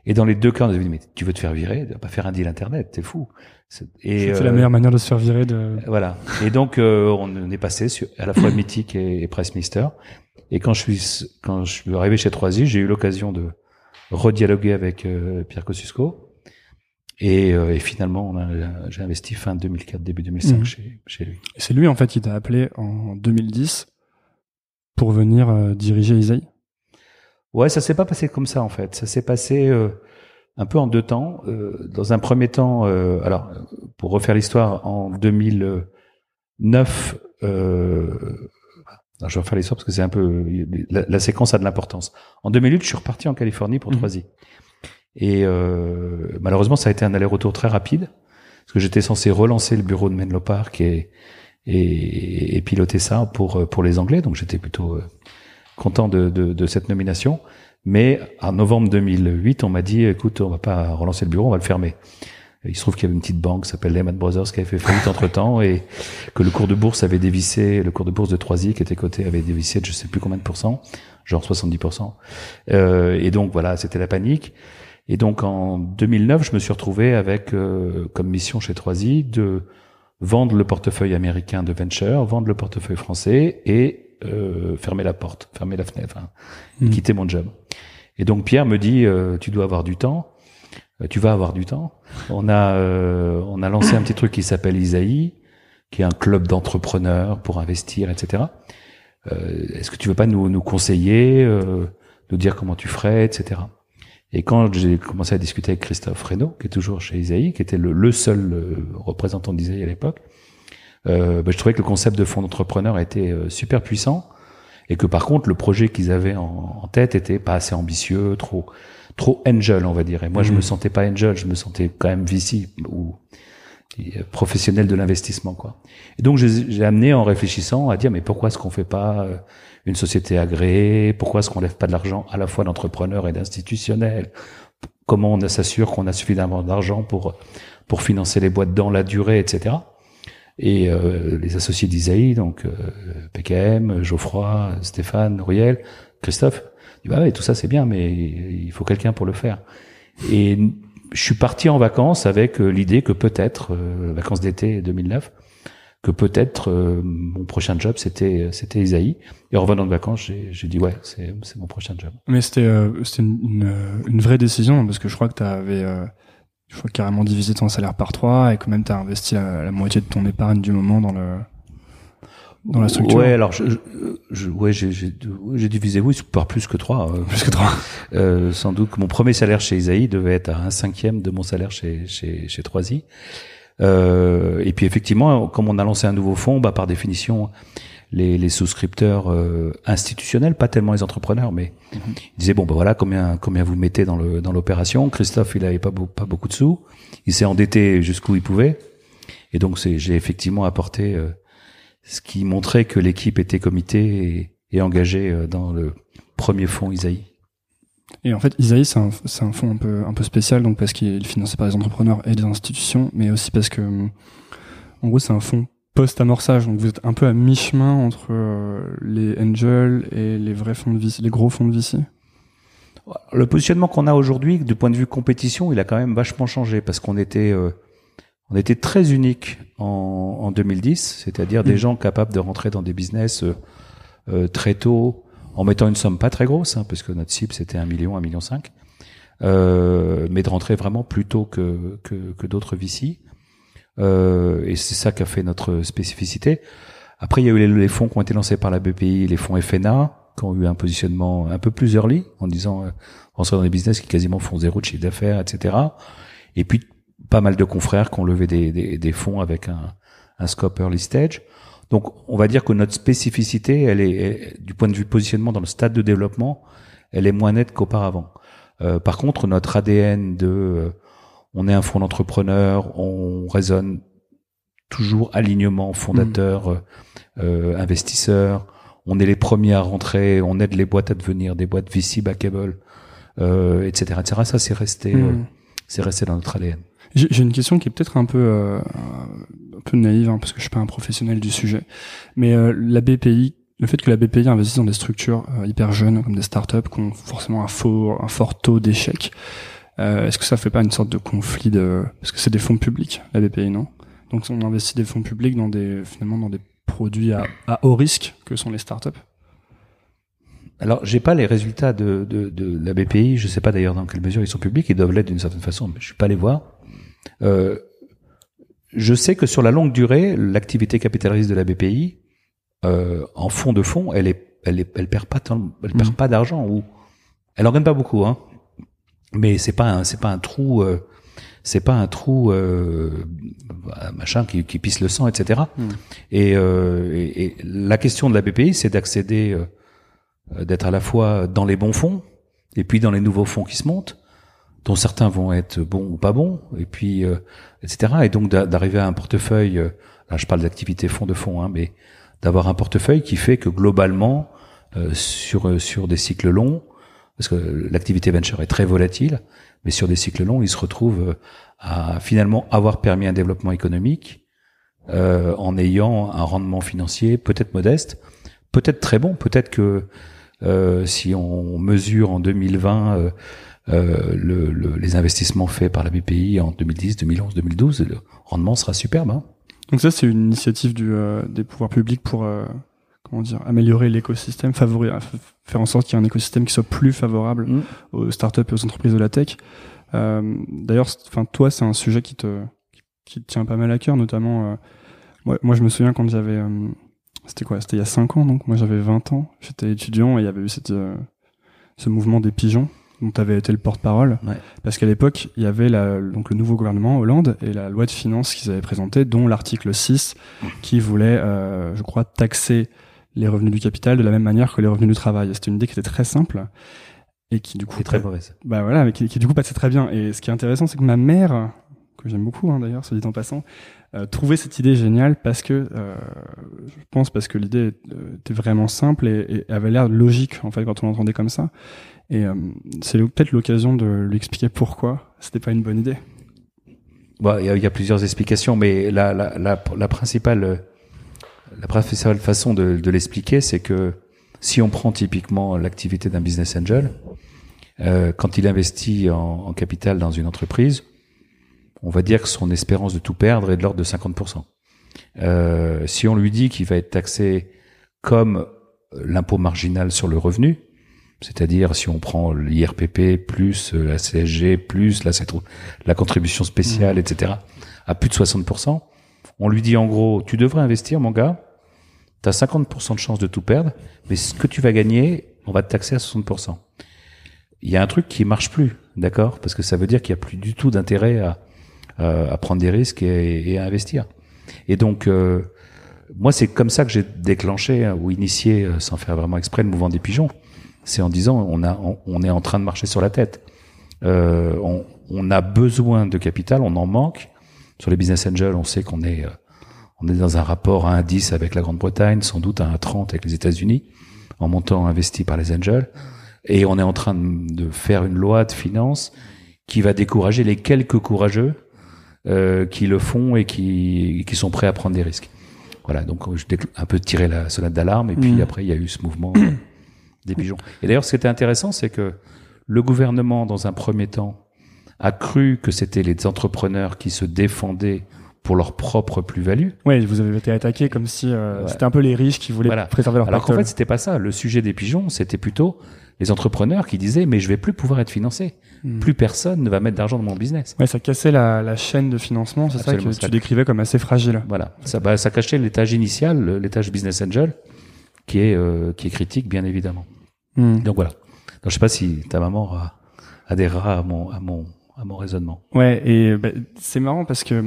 A: Et dans les deux cas, on avait dit mais tu veux te faire virer, tu vas pas faire un deal internet, t'es fou.
C: Et c'est la euh, meilleure manière de se faire virer. De...
A: Voilà. Et donc euh, on est passé sur à la fois Mythique et, et Pressmister. Et quand je suis quand je suis arrivé chez 3 j'ai eu l'occasion de redialoguer avec euh, Pierre Kosciusko. Et, et finalement, j'ai investi fin 2004, début 2005 mmh. chez, chez lui.
C: C'est lui en fait qui t'a appelé en 2010 pour venir diriger Isaïe.
A: Ouais, ça s'est pas passé comme ça en fait. Ça s'est passé un peu en deux temps. Euh, dans un premier temps, euh, alors pour refaire l'histoire, en 2009, euh, je vais refaire l'histoire parce que c'est un peu la, la, séquence a de l'importance. En 2008, je suis reparti en Californie pour mmh. Troisy. Et euh, malheureusement, ça a été un aller-retour très rapide parce que j'étais censé relancer le bureau de Menlo Park et, et, et piloter ça pour pour les Anglais. Donc j'étais plutôt content de, de, de cette nomination. Mais en novembre 2008, on m'a dit, écoute, on va pas relancer le bureau, on va le fermer. Il se trouve qu'il y avait une petite banque qui s'appelle Lehman Brothers qui avait fait faillite entre temps et que le cours de bourse avait dévissé, le cours de bourse de Troisy qui était coté avait dévissé de je sais plus combien de pourcents, genre 70%. Euh, et donc voilà, c'était la panique. Et donc en 2009, je me suis retrouvé avec euh, comme mission chez Troisy de vendre le portefeuille américain de venture, vendre le portefeuille français et euh, fermer la porte, fermer la fenêtre, hein, hmm. quitter mon job. Et donc Pierre me dit, euh, tu dois avoir du temps, euh, tu vas avoir du temps. On a, euh, on a lancé un petit truc qui s'appelle Isaïe, qui est un club d'entrepreneurs pour investir, etc. Est-ce que tu veux pas nous, nous conseiller, nous dire comment tu ferais, etc. Et quand j'ai commencé à discuter avec Christophe Reynaud, qui est toujours chez Isaïe, qui était le, le seul représentant d'Isaïe à l'époque, euh, bah, je trouvais que le concept de fonds d'entrepreneur était euh, super puissant et que par contre le projet qu'ils avaient en, en, tête était pas assez ambitieux, trop trop angel on va dire. Et moi je me mmh. sentais pas angel, je me sentais quand même VC ou euh, professionnel de l'investissement quoi. Et donc j'ai amené en réfléchissant à dire mais pourquoi est-ce qu'on fait pas euh, une société agréée? Pourquoi est-ce qu'on lève pas de l'argent à la fois d'entrepreneurs et d'institutionnels? Comment on s'assure qu'on a suffisamment d'argent pour pour financer les boîtes dans la durée, etc et euh, les associés d'Isaïe, donc euh, PKM, Geoffroy, Stéphane, Ruriel, Christophe, dit bah ouais, tout ça c'est bien, mais il faut quelqu'un pour le faire. Et je suis parti en vacances avec euh, l'idée que peut-être, euh, vacances d'été 2009, que peut-être euh, mon prochain job c'était c'était Isaïe. Et en revenant de vacances, j'ai dit ouais, c'est mon prochain job.
C: Mais c'était c'était une, une, vraie décision parce que je crois que tu avais il faut carrément diviser ton salaire par trois et quand même tu as investi la, moitié de ton épargne du moment dans le dans la structure.
A: Ouais, alors je, je ouais, j'ai divisé oui par plus que trois.
C: Euh, plus que trois.
A: Euh, sans doute que mon premier salaire chez Isaïe devait être à un cinquième de mon salaire chez chez chez Troisy. Euh, et puis effectivement, comme on a lancé un nouveau fonds, bah par définition, les, les souscripteurs euh, institutionnels, pas tellement les entrepreneurs, mais mhm. ils disaient bon ben voilà combien combien vous mettez dans le dans l'opération. Christophe il avait pas pas beaucoup de sous, il s'est endetté jusqu'où il pouvait, et donc c'est j'ai effectivement apporté euh, ce qui montrait que l'équipe était comitée et, et engagée euh, dans le premier fonds Isaïe.
C: Et en fait, Isaïe, c'est un, fonds un peu, un peu spécial, donc parce qu'il est financé par les entrepreneurs et des institutions, mais aussi parce que, en gros, c'est un fonds post-amorçage. Donc vous êtes un peu à mi-chemin entre euh, les angels et les vrais fonds de VC, les gros fonds de VC.
A: Le positionnement qu'on a aujourd'hui, du point de vue compétition, il a quand même vachement changé parce qu'on était, euh, on était très unique en, en 2010, c'est-à-dire des mm. gens capables de rentrer dans des business euh, très tôt en mettant une somme pas très grosse, hein, parce que notre cible c'était un million, un million cinq, mais de rentrer vraiment plus tôt que, que, que d'autres VC. Euh, et c'est ça qui a fait notre spécificité. Après, il y a eu les, fonds qui ont été lancés par la BPI, les fonds FNA, qui ont eu un positionnement un peu plus early, en disant euh, on serait dans des business qui quasiment font zéro de chiffre d'affaires, etc. Et puis pas mal de confrères qui ont levé des, des, des fonds avec un, un, scope early stage. Donc, on va dire que notre spécificité, elle est, du point de vue positionnement dans le stade de développement, elle est moins nette qu'auparavant. Euh, par contre, notre ADN de euh, on est un fonds d'entrepreneurs, on raisonne toujours alignement fondateur, mmh. euh, investisseur. On est les premiers à rentrer, on aide les boîtes à devenir des boîtes VC backable, euh, etc., etc. Ça, c'est resté, mmh. euh, c'est resté dans notre ADN.
C: J'ai une question qui est peut-être un peu euh, un peu naïve hein, parce que je suis pas un professionnel du sujet, mais euh, la BPI, le fait que la BPI investisse dans des structures hyper jeunes comme des startups qui ont forcément un fort un fort taux d'échec, euh, Est-ce que ça fait pas une sorte de conflit de parce que c'est des fonds publics la BPI non? Donc on investit des fonds publics dans des finalement dans des produits à, à haut risque que sont les startups?
A: Alors, j'ai pas les résultats de, de, de, la BPI. Je sais pas d'ailleurs dans quelle mesure ils sont publics. Ils doivent l'être d'une certaine façon, mais je suis pas allé voir. Euh, je sais que sur la longue durée, l'activité capitaliste de la BPI, euh, en fond de fond, elle est, elle est, elle perd pas tant, elle perd mmh. pas d'argent ou elle en gagne pas beaucoup, hein mais c'est pas un, c'est pas un trou, euh, c'est pas un trou euh, machin qui, qui pisse le sang, etc.
C: Mm.
A: Et, euh, et, et la question de la BPI, c'est d'accéder, euh, d'être à la fois dans les bons fonds et puis dans les nouveaux fonds qui se montent, dont certains vont être bons ou pas bons, et puis euh, etc. Et donc d'a- d'arriver à un portefeuille. euh, là, je parle d'activité fonds de fonds, hein, mais d'avoir un portefeuille qui fait que globalement, euh, sur sur des cycles longs, parce que l'activité venture est très volatile, mais sur des cycles longs, il se retrouve euh, à finalement avoir permis un développement économique euh, en ayant un rendement financier peut-être modeste, peut-être très bon, peut-être que euh, si on mesure en 2020 euh, euh, le, le- les investissements faits par la BPI en 2010, 2011, 2012, le rendement sera superbe. Hein.
C: Donc ça, c'est une initiative des pouvoirs publics pour comment dire améliorer l'écosystème, favoriser, faire en sorte qu'il y ait un écosystème qui soit plus favorable
A: Mm.
C: aux startups et aux entreprises de la tech. Euh, D'ailleurs, enfin toi, c'est un sujet qui te qui te tient pas mal à cœur, notamment. euh, moi, moi, je me souviens quand j'avais euh, c'était quoi C'était il y a 5 ans, donc moi j'avais 20 ans. J'étais étudiant et il y avait eu cette, euh, ce mouvement des pigeons dont tu avais été le porte-parole.
A: Ouais.
C: Parce qu'à l'époque, il y avait la, donc le nouveau gouvernement Hollande et la loi de finances qu'ils avaient présentée, dont l'article 6 qui voulait, euh, je crois, taxer les revenus du capital de la même manière que les revenus du travail. C'était une idée qui était très simple et qui du coup
A: très mauvaise.
C: bah voilà, mais qui, qui du coup passait très bien. Et ce qui est intéressant, c'est que ma mère, que j'aime beaucoup hein, d'ailleurs, soit dit en passant, euh, trouvait cette idée géniale parce que, euh, je pense parce que l'idée euh, était vraiment simple et, et avait l'air logique en fait quand on l'entendait comme ça. Et euh, c'est peut-être l'occasion de lui expliquer pourquoi c'était pas une bonne idée.
A: Bon, il y, y a plusieurs explications, mais la, la, la, la principale, la principale façon de, de l'expliquer, c'est que si on prend typiquement l'activité d'un business angel, euh, quand il investit en, en capital dans une entreprise, on va dire que son espérance de tout perdre est de l'ordre de 50%. Euh, si on lui dit qu'il va être taxé comme l'impôt marginal sur le revenu, c'est-à-dire si on prend l'IRPP plus la CSG plus la, la contribution spéciale, etc., à plus de 60%, on lui dit en gros, tu devrais investir, mon gars, tu as 50% de chance de tout perdre, mais ce que tu vas gagner, on va te taxer à 60%. Il y a un truc qui marche plus, d'accord? Parce que ça veut dire qu'il n'y a plus du tout d'intérêt à, à, à prendre des risques et, et à investir. Et donc, euh, moi, c'est comme ça que j'ai déclenché hein, ou initié, euh, sans faire vraiment exprès, le mouvement des pigeons. C'est en disant, on, a, on, est en train de marcher sur la tête. Euh, on, on, a besoin de capital, on en manque. Sur les business angels, on sait qu'on est, euh, on est dans un rapport à un 10 avec la Grande-Bretagne, sans doute à un 30 avec les États-Unis, en montant investi par les angels. Et on est en train de, faire une loi de finances qui va décourager les quelques courageux euh, qui le font et qui, qui sont prêts à prendre des risques. Voilà, donc je un peu tiré la sonnette d'alarme et puis mmh. après il y a eu ce mouvement euh, des pigeons. Et d'ailleurs, ce qui était intéressant, c'est que le gouvernement, dans un premier temps, a cru que c'était les entrepreneurs qui se défendaient pour leur propre plus-value.
C: Oui, vous avez été attaqué comme si euh, ouais. c'était un peu les riches qui voulaient voilà. préserver leur
A: Alors
C: qu'en
A: fait, c'était pas ça. Le sujet des pigeons, c'était plutôt les entrepreneurs qui disaient mais je vais plus pouvoir être financé. Mmh. Plus personne ne va mettre d'argent dans mon business.
C: Ouais, ça cassait la, la chaîne de financement, c'est ça que ça. tu décrivais comme assez fragile.
A: Voilà, ça, bah, ça cachait l'étage initial, l'étage business angel, qui est euh, qui est critique bien évidemment. Mmh. Donc voilà. Donc je sais pas si ta maman adhérera à mon à mon à mon raisonnement.
C: Ouais, et bah, c'est marrant parce que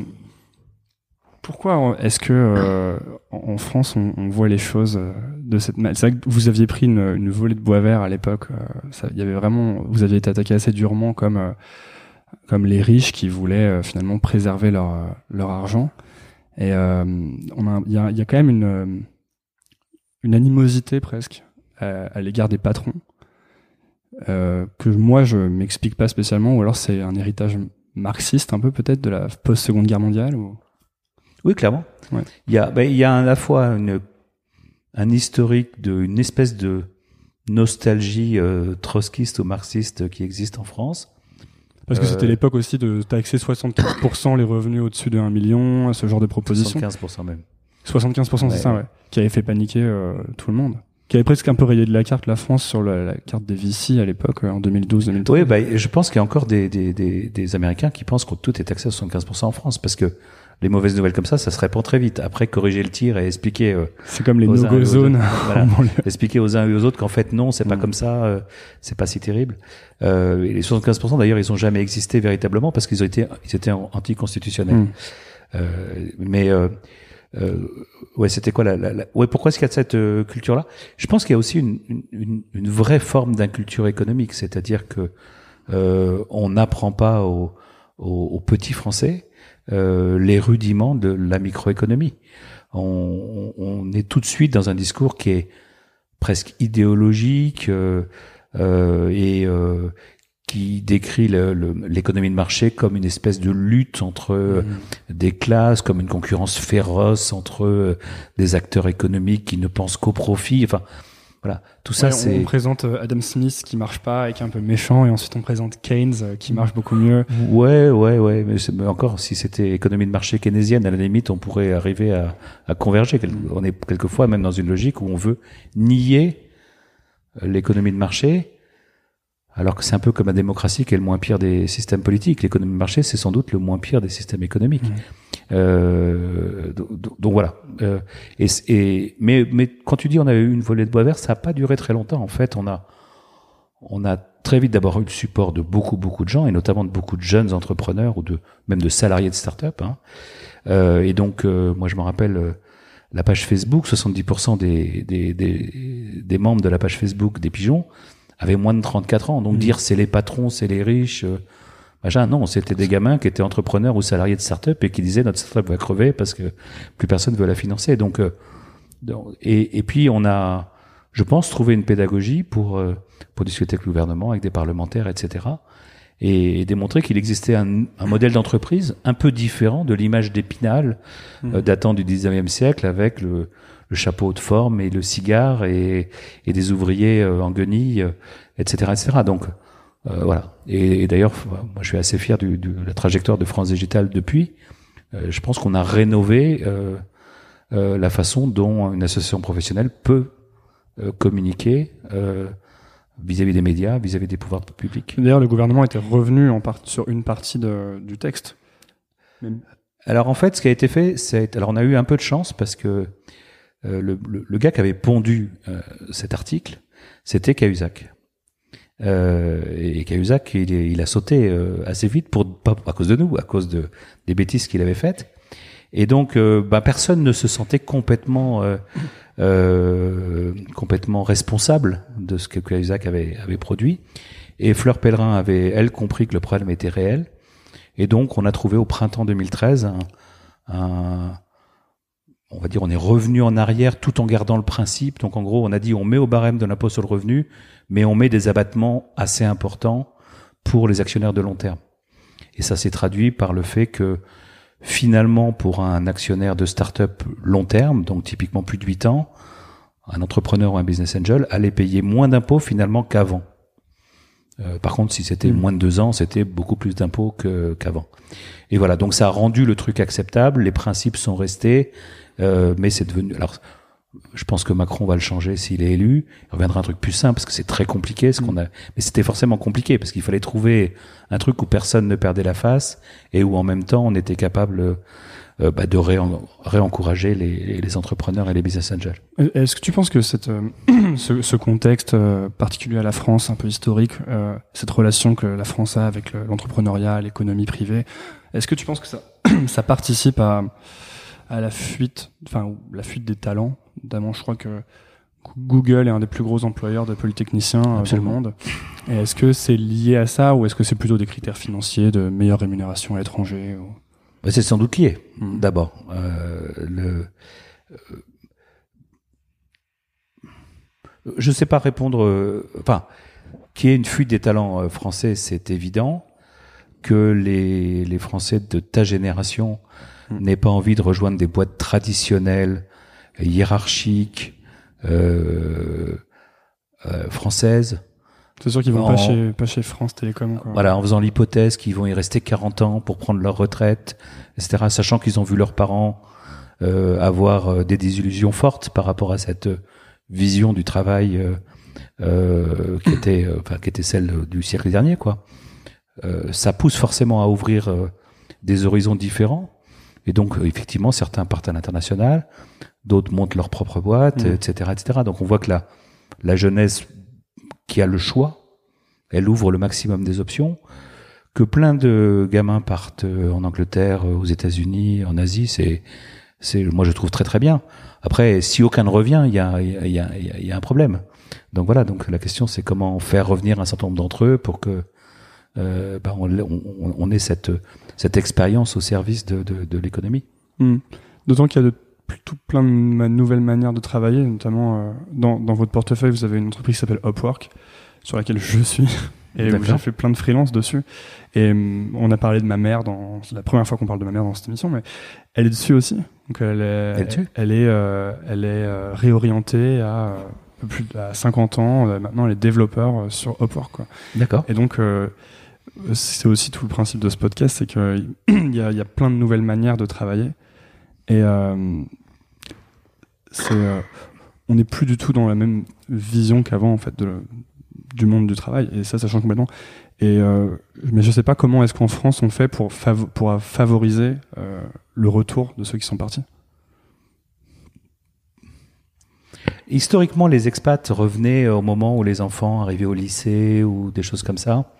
C: pourquoi est-ce que euh, en France on, on, voit les choses euh, de cette manière C'est vrai que vous aviez pris une, une volée de bois vert à l'époque. Il y avait vraiment, vous aviez été attaqué assez durement comme euh, comme les riches qui voulaient euh, finalement préserver leur leur argent. Et euh, il y a, y a quand même une une animosité presque à, à l'égard des patrons euh, que moi je m'explique pas spécialement, ou alors c'est un héritage marxiste un peu peut-être de la post-seconde guerre mondiale. Ou...
A: Oui, clairement.
C: Ouais.
A: Il y a, ben, il y a à la fois une, un historique de, une espèce de nostalgie euh, trotskiste ou marxiste qui existe en France.
C: Parce que euh, c'était l'époque aussi de taxer 75% les revenus au-dessus de 1 million, ce genre de proposition.
A: 75% même.
C: 75% ouais. c'est ça, ouais. Qui avait fait paniquer euh, tout le monde. Qui avait presque un peu rayé de la carte la France sur la, la carte des VC à l'époque, en 2012-2013.
A: Oui, bah, je pense qu'il y a encore des, des, des, des Américains qui pensent que tout est taxé à 75% en France. Parce que les mauvaises nouvelles comme ça, ça se répand très vite. Après, corriger le tir et expliquer. euh,
C: C'est comme les no-go zones.
A: Voilà. expliquer aux uns et aux autres qu'en fait non, c'est pas
C: Mm.
A: comme ça, euh, c'est pas si terrible. Euh, et les 75% d'ailleurs, ils ont jamais existé véritablement parce qu'ils ont été, ils étaient anticonstitutionnels.
C: Mm.
A: Euh, mais euh, euh, ouais, c'était quoi la, la, la- ouais, pourquoi est-ce qu'il y a cette euh, culture-là? Je pense qu'il y a aussi une, une, une, vraie forme d'inculture économique, c'est-à-dire que euh, on n'apprend pas aux, aux, aux petits Français euh, les rudiments de la microéconomie. On, on, est tout de suite dans un discours qui est presque idéologique euh, euh, et euh, qui décrit l'économie de marché comme une espèce de lutte entre euh, des classes, comme une concurrence féroce entre euh, des acteurs économiques qui ne pensent qu'au profit. Enfin, voilà, tout ça
C: Ouais,
A: c'est.
C: On présente euh, Adam Smith qui marche pas et qui est un peu méchant, et ensuite on présente Keynes qui marche beaucoup mieux.
A: Ouais, ouais, ouais. Mais, encore, si c'était économie de marché keynésienne, à la limite, on pourrait arriver à, à converger. Quel- On est quelquefois même dans une logique où on veut nier l'économie de marché, alors que c'est un peu comme la démocratie qui est le moins pire des systèmes politiques. L'économie de marché, c'est sans doute le moins pire des systèmes économiques.
C: Mhm.
A: Euh, do- do- donc, voilà. Euh, et, et mais, mais quand tu dis on avait eu une volée de bois vert, ça n'a pas duré très longtemps. En fait, on a on a très vite d'abord eu le support de beaucoup beaucoup de gens et notamment de beaucoup de jeunes entrepreneurs ou de même de salariés de start-up. Hein. Euh, et donc euh, moi je me rappelle euh, la page Facebook, 70% des, des, des, des membres de la page Facebook des pigeons avaient moins de 34 ans. Donc
C: Mhm.
A: dire c'est les patrons, c'est les riches, euh, machin, non, c'était des gamins qui étaient entrepreneurs ou salariés de start-up et qui disaient notre start-up va crever parce que plus personne veut la financer. Donc, euh, donc- et, et puis on a, je pense, trouvé une pédagogie pour euh, pour discuter avec le gouvernement, avec des parlementaires, etc. Et, et démontrer qu'il existait un, un modèle d'entreprise un peu différent de l'image d'Épinal euh, datant du 19e siècle avec le, le chapeau de forme et le cigare et, et des ouvriers euh, en guenilles, euh, etc., etc. Donc euh, voilà. Et, et d'ailleurs, moi, je suis assez fier du, du- de la trajectoire de France Digital depuis. Euh, je pense qu'on a rénové euh, euh, la façon dont une association professionnelle peut euh, communiquer euh, vis-à-vis des médias, vis-à-vis des pouvoirs publics.
C: D'ailleurs, le gouvernement était revenu en part sur une partie de, du texte.
A: Alors en fait, ce qui a été fait, c'est alors on a eu un peu de chance parce que euh, le, le, le gars qui avait pondu euh, cet article, c'était Cahuzac. Euh, et Cahuzac, il, il a sauté euh, assez vite pour pas à cause de nous, à cause de des bêtises qu'il avait faites. Et donc, euh, bah, personne ne se sentait complètement complètement responsable de ce que Cahuzac avait avait produit. Et Fleur Pellerin avait elle compris que le problème était réel. Et donc, on a trouvé au printemps 2013 un, un- on va dire, on est revenu en arrière tout en gardant le principe. Donc, en gros, on a dit, on met au barème de l'impôt sur le revenu, mais on met des abattements assez importants pour les actionnaires de long terme. Et ça s'est traduit par le fait que, finalement, pour un actionnaire de start-up long terme, donc typiquement plus de 8 ans, un entrepreneur ou un business angel allait payer moins d'impôts finalement qu'avant. Euh, par contre, si c'était
C: Mm.
A: moins de deux ans, c'était beaucoup plus d'impôts qu'avant. Et voilà, donc ça a rendu le truc acceptable. Les principes sont restés, euh, mais c'est devenu. Alors, je pense que Macron va le changer s'il est élu. Il reviendra à un truc plus simple parce que c'est très compliqué. Ce qu'on a, mais c'était forcément compliqué parce qu'il fallait trouver un truc où personne ne perdait la face et où en même temps on était capable euh, bah, de réen- réencourager les, les entrepreneurs et les business angels.
C: Est-ce que tu penses que cette, euh, ce, ce contexte euh, particulier à la France, un peu historique, euh, cette relation que la France a avec le- l'entrepreneuriat, l'économie privée, est-ce que tu penses que ça, ça participe à, à la fuite, enfin la fuite des talents Notamment, je crois que Google est un des plus gros employeurs de polytechniciens euh, dans le monde. Et est-ce que c'est lié à ça ou est-ce que c'est plutôt des critères financiers de meilleure rémunération à l'étranger ou...
A: C'est sans doute lié.
C: Hmm.
A: D'abord, euh, le. euh, je ne sais pas répondre. Enfin, qu'il y ait une fuite des talents français, c'est évident. Que les, les Français de ta génération. N'aient pas envie de rejoindre des boîtes traditionnelles, hiérarchiques, euh, euh, françaises.
C: C'est sûr qu'ils vont
A: En-
C: pas chez, pas chez France Télécom. Quoi.
A: Voilà, en faisant l'hypothèse qu'ils vont y rester 40 ans pour prendre leur retraite, etc., sachant qu'ils ont vu leurs parents euh, avoir euh, des désillusions fortes par rapport à cette euh, vision du travail euh, euh, qui était, enfin, qui était celle du siècle dernier, quoi. Euh, ça pousse forcément à ouvrir des horizons différents. Et donc, euh, effectivement, certains partent à l'international, d'autres montent leur propre boîte, etc., etc. Donc, on voit que la, la jeunesse qui a le choix, elle ouvre le maximum des options. Que plein de gamins partent euh, en Angleterre, euh, aux États-Unis, en Asie, c'est, c'est, moi, je trouve très très bien. Après, si aucun ne revient, il y a, il y a, il y a, y a un problème. Donc voilà. Donc la question, c'est comment faire revenir un certain nombre d'entre eux pour que euh, bah, on, on, on ait cette cette expérience au service de, de, de l'économie.
C: Hmm. D'autant qu'il y a de, tout plein de nouvelles manières de travailler, notamment euh, dans, dans votre portefeuille, vous avez une entreprise qui s'appelle Upwork, sur laquelle je suis, et j'ai fait plein de freelance dessus. Et hum, on a parlé de ma mère dans, c'est la première fois qu'on parle de ma mère dans cette émission, mais elle est dessus aussi. Donc elle est,
A: Elle
C: elle est, euh, elle est euh, réorientée à plus de- à 50 ans. Maintenant, elle est développeur sur Upwork.
A: D'accord.
C: Et donc, c'est aussi tout le principe de ce podcast, c'est qu'il y a, plein de nouvelles manières de travailler. Et euh, euh, on n'est plus du tout dans la même vision qu'avant, en fait, du monde du travail. Et ça, ça change complètement. Et, euh, mais je sais pas comment est-ce qu'en France on fait pour, fav- pour favoriser le retour de ceux qui sont partis.
A: Historiquement, les expats revenaient au moment où les enfants arrivaient au lycée ou des choses comme ça,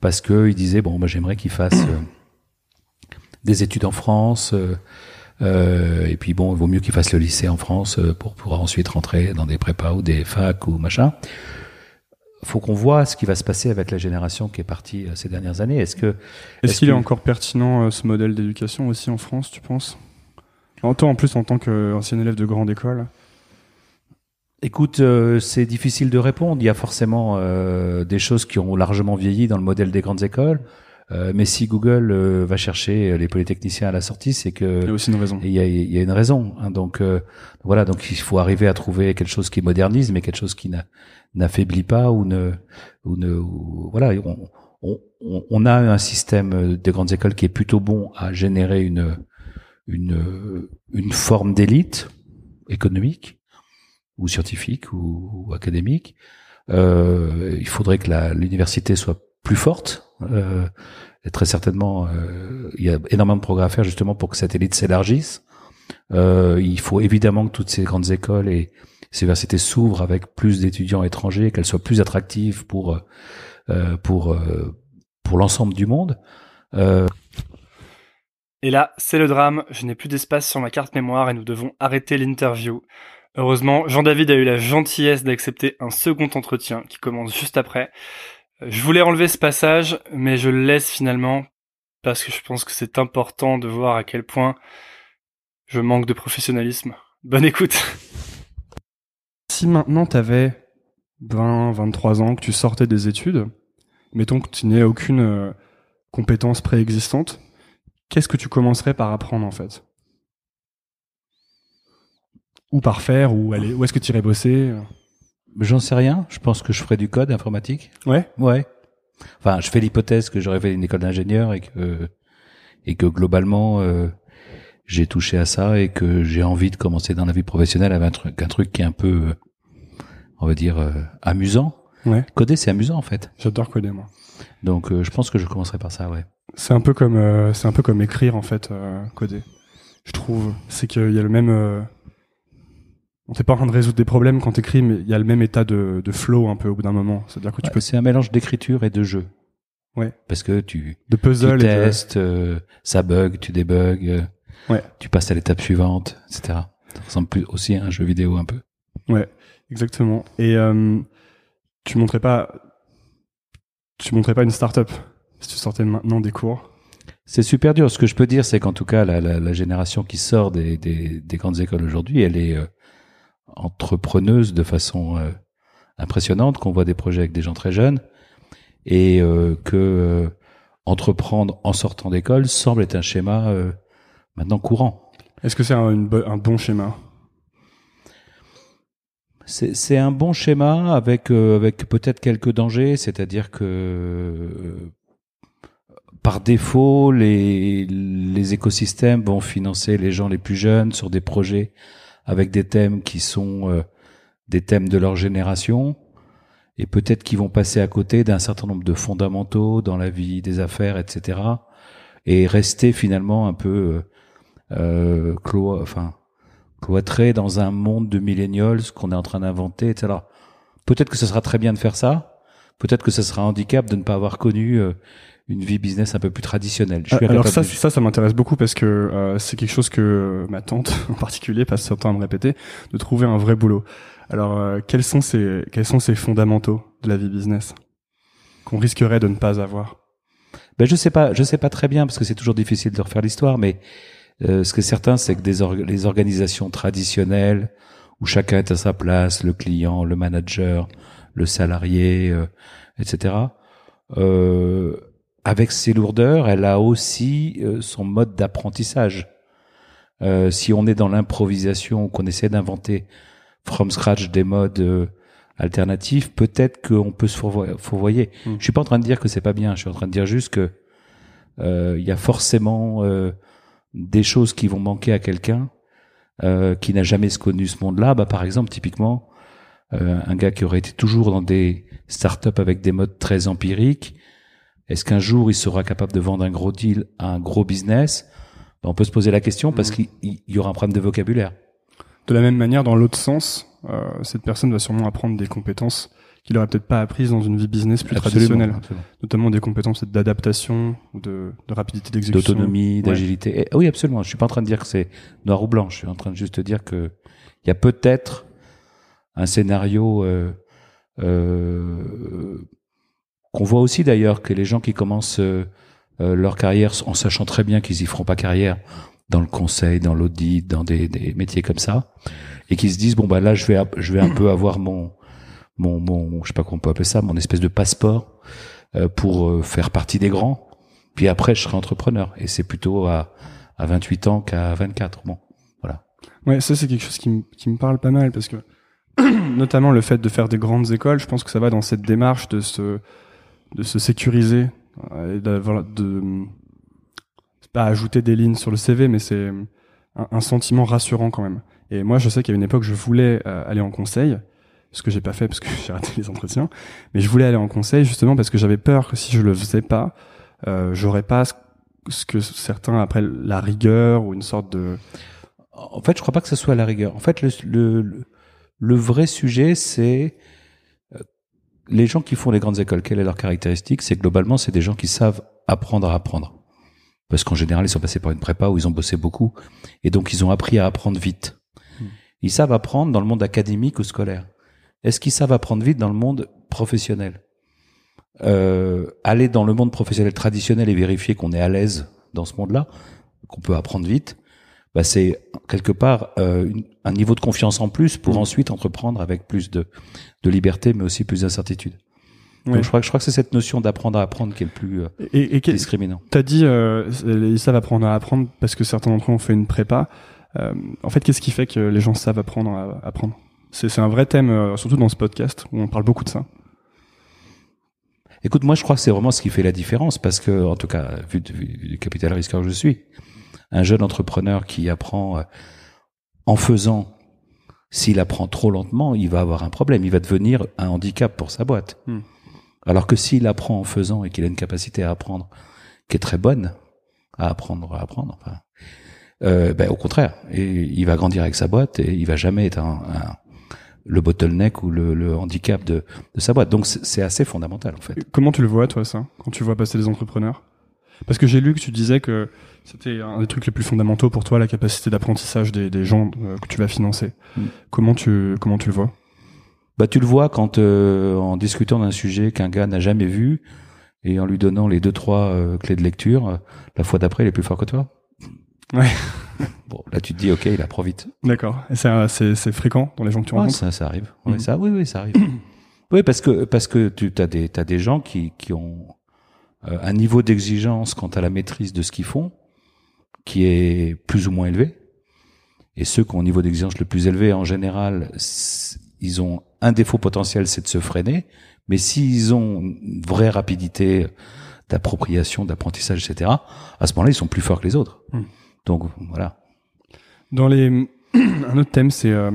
A: parce que ils disaient bon, bah, j'aimerais qu'ils fassent euh, des études en France, euh, euh, et puis bon, il vaut mieux qu'ils fassent le lycée en France pour pouvoir ensuite rentrer dans des prépas ou des facs ou machin. Faut qu'on voit ce qui va se passer avec la génération qui est partie ces dernières années. Est-ce que
C: Est-ce qu'il est encore pertinent ce modèle d'éducation aussi en France, tu penses? En toi, en plus, en tant qu'ancien élève de grande école.
A: Écoute, euh, c'est difficile de répondre. Il y a forcément euh, des choses qui ont largement vieilli dans le modèle des grandes écoles. Euh, mais si Google euh, va chercher les polytechniciens à la sortie, c'est
C: Il y a
A: que
C: aussi une raison.
A: il y a, il y a une raison. hein. donc euh, voilà, donc il faut arriver à trouver quelque chose qui modernise, mais quelque chose qui n'a- n'affaiblit pas ou ne ou ne ou- voilà. On, on, on- on a un système des grandes écoles qui est plutôt bon à générer une une une forme d'élite économique ou scientifique ou, ou académique. Euh, il faudrait que l'université soit plus forte. Euh, et très certainement, euh, il y a énormément de progrès à faire justement pour que cette élite s'élargisse. Euh, il faut évidemment que toutes ces grandes écoles et ces universités s'ouvrent avec plus d'étudiants étrangers, qu'elles soient plus attractives pour euh, pour euh, pour l'ensemble du monde.
B: Et là, c'est le drame, je n'ai plus d'espace sur ma carte mémoire et nous devons arrêter l'interview. Heureusement, Jean-David a eu la gentillesse d'accepter un second entretien qui commence juste après. Je voulais enlever ce passage, mais je le laisse finalement parce que je pense que c'est important de voir à quel point je manque de professionnalisme. Bonne écoute.
C: Si maintenant tu avais 20, 23 ans, que tu sortais des études, mettons que tu n'aies aucune euh, compétence préexistante, qu'est-ce que tu commencerais par apprendre en fait? Ou par faire, ou aller, où est-ce que tu irais bosser
A: J'en sais rien. Je pense que je ferai du code informatique.
C: Ouais.
A: Ouais. Enfin, je fais l'hypothèse que j'aurais fait une école d'ingénieur et que et que globalement euh, j'ai touché à ça et que j'ai envie de commencer dans la vie professionnelle avec un truc, un truc qui est un peu, euh, on va dire, euh, amusant.
C: Ouais.
A: Coder, c'est amusant en fait.
C: J'adore coder moi.
A: Donc, euh, je pense que je commencerai par ça, ouais.
C: C'est un peu comme euh, c'est un peu comme écrire en fait euh, coder. Je trouve c'est qu'il y a le même euh, on t'es pas en train de résoudre des problèmes quand t'écris mais il y a le même état de, de flow un peu au bout d'un moment. C'est-à-dire que tu
A: Ouais,
C: peux
A: C'est un mélange d'écriture et de jeu.
C: Ouais.
A: Parce que tu,
C: de
A: tu
C: puzzle et de,
A: testes, euh, ça bug, tu débugs, euh,
C: Ouais.
A: tu passes à l'étape suivante, etc. Ça ressemble plus aussi à un jeu vidéo un peu.
C: Ouais, exactement. Et euh, tu montrais pas, tu montrais pas une start-up si tu sortais maintenant des cours.
A: C'est super dur. Ce que je peux dire, c'est qu'en tout cas, la, la, la génération qui sort des, des, des grandes écoles aujourd'hui, elle est euh, entrepreneuse de façon euh, impressionnante, qu'on voit des projets avec des gens très jeunes, et euh, que euh, entreprendre en sortant d'école semble être un schéma maintenant courant.
C: Est-ce que c'est un, un bon schéma?
A: C'est un bon schéma avec avec peut-être quelques dangers, c'est-à-dire que par défaut les les écosystèmes vont financer les gens les plus jeunes sur des projets avec des thèmes qui sont euh, des thèmes de leur génération et peut-être qu'ils vont passer à côté d'un certain nombre de fondamentaux dans la vie des affaires, etc. et rester finalement un peu euh, euh, clo enfin cloîtré dans un monde de millennials qu'on est en train d'inventer, etc. Peut-être que ce sera très bien de faire ça. Peut-être que ce sera un handicap de ne pas avoir connu euh, une vie business un peu plus traditionnelle.
C: Je suis Alors ça, ça, ça m'intéresse beaucoup parce que euh, c'est quelque chose que ma tante en particulier passe son temps à me répéter, de trouver un vrai boulot. Alors euh, quels sont ces quels sont ces fondamentaux de la vie business qu'on risquerait de ne pas avoir?
A: Ben je sais pas, je sais pas très bien parce que c'est toujours difficile de refaire l'histoire, mais euh, ce qui est certain, c'est que des les organisations traditionnelles où chacun est à sa place, le client, le manager, le salarié, euh, etc. Euh, avec ses lourdeurs, elle a aussi euh, son mode d'apprentissage. Euh, si on est dans l'improvisation, qu'on essaie d'inventer from scratch des modes alternatifs, peut-être qu'on peut se fourvoyer. Hmm. Je suis pas en train de dire que c'est pas bien. Je suis en train de dire juste que il y a forcément des choses qui vont manquer à quelqu'un euh, qui n'a jamais connu ce monde-là, bah par exemple typiquement euh, un gars qui aurait été toujours dans des startups avec des modes très empiriques, est-ce qu'un jour il sera capable de vendre un gros deal à un gros business? Bah, On peut se poser la question parce mmh. qu'il y aura un problème de vocabulaire.
C: De la même manière, dans l'autre sens, euh, cette personne va sûrement apprendre des compétences qu'il aurait peut-être pas apprises dans une vie business plus traditionnelle, notamment des compétences d'adaptation ou de, de rapidité d'exécution,
A: d'autonomie, d'agilité. Oui, absolument. Je suis pas en train de dire que c'est noir ou blanc. Je suis en train de juste dire que il y a peut-être un scénario euh, euh, qu'on voit aussi d'ailleurs que les gens qui commencent euh, euh, leur carrière en sachant très bien qu'ils y feront pas carrière dans le conseil, dans l'audit, dans des, des, métiers comme ça, et qui se disent bon bah là je vais je vais un peu avoir mon mon, mon je sais pas comment peut appeler ça, mon espèce de passeport euh, pour faire partie des grands. Puis après, je serai entrepreneur. Et c'est plutôt à, à 28 ans qu'à 24. Bon, voilà.
C: Ouais, ça c'est quelque chose qui, qui me parle pas mal parce que notamment le fait de faire des grandes écoles, je pense que ça va dans cette démarche de se de se sécuriser euh, et de pas ajouter des lignes sur le CV, mais c'est un, sentiment rassurant quand même. Et moi, je sais qu'à une époque, je voulais aller en conseil ce que j'ai pas fait parce que j'ai raté les entretiens. Mais je voulais aller en conseil justement parce que j'avais peur que si je le faisais pas, euh, j'aurais pas ce que certains appellent la rigueur ou une sorte de.
A: En fait, je crois pas que ce soit la rigueur. En fait, le, le, le vrai sujet, c'est euh, les gens qui font les grandes écoles. Quelle est leur caractéristique? C'est globalement, c'est des gens qui savent apprendre à apprendre. Parce qu'en général, ils sont passés par une prépa où ils ont bossé beaucoup. Et donc, ils ont appris à apprendre vite. Hmm. Ils savent apprendre dans le monde académique ou scolaire. Est-ce qu'ils savent apprendre vite dans le monde professionnel? Euh, Aller dans le monde professionnel traditionnel et vérifier qu'on est à l'aise dans ce monde-là, qu'on peut apprendre vite, bah c'est quelque part euh, un niveau de confiance en plus pour mmh. ensuite entreprendre avec plus de, de liberté, mais aussi plus d'incertitude. Donc je crois, je crois que c'est cette notion d'apprendre à apprendre qui est le plus euh, et, et discriminant.
C: T'as dit euh, ils savent apprendre à apprendre parce que certains d'entre eux ont fait une prépa. Euh, en fait, qu'est-ce qui fait que les gens savent apprendre à apprendre? C'est un vrai thème, euh, surtout dans ce podcast, où on parle beaucoup de ça.
A: Écoute, moi, je crois que c'est vraiment ce qui fait la différence, parce que, en tout cas, vu, du capital risqueur que je suis, un jeune entrepreneur qui apprend euh, en faisant, s'il apprend trop lentement, il va avoir un problème, il va devenir un handicap pour sa boîte. Hmm. Alors que s'il apprend en faisant et qu'il a une capacité à apprendre qui est très bonne, à apprendre, à apprendre, enfin, euh, ben, au contraire, et il va grandir avec sa boîte et il va jamais être un, un le bottleneck ou le, le handicap de, de, sa boîte. Donc c'est assez fondamental en fait.
C: Comment tu le vois toi ça? Quand tu vois passer des entrepreneurs? Parce que j'ai lu que tu disais que c'était un des trucs les plus fondamentaux pour toi la capacité d'apprentissage des, des, gens euh, que tu vas financer. Mm. Comment tu comment tu le vois?
A: Bah tu le vois quand euh, en discutant d'un sujet qu'un gars n'a jamais vu et en lui donnant les deux trois euh, clés de lecture, la fois d'après il est plus fort que toi.
C: Ouais.
A: bon, là tu te dis, ok, il apprend vite.
C: D'accord. Et c'est fréquent dans les gens que tu rencontres?
A: ça, ça arrive. Mhm. ça, oui, oui, ça arrive. oui, parce que parce que tu as des t'as des gens qui qui ont euh, un niveau d'exigence quant à la maîtrise de ce qu'ils font qui est plus ou moins élevé. Et ceux qui ont un niveau d'exigence le plus élevé, en général, ils ont un défaut potentiel, c'est de se freiner. Mais s'ils ont une vraie rapidité d'appropriation, d'apprentissage, etc., à ce moment-là, ils sont plus forts que les autres. Mhm. Donc voilà.
C: Dans les un autre thème, c'est euh,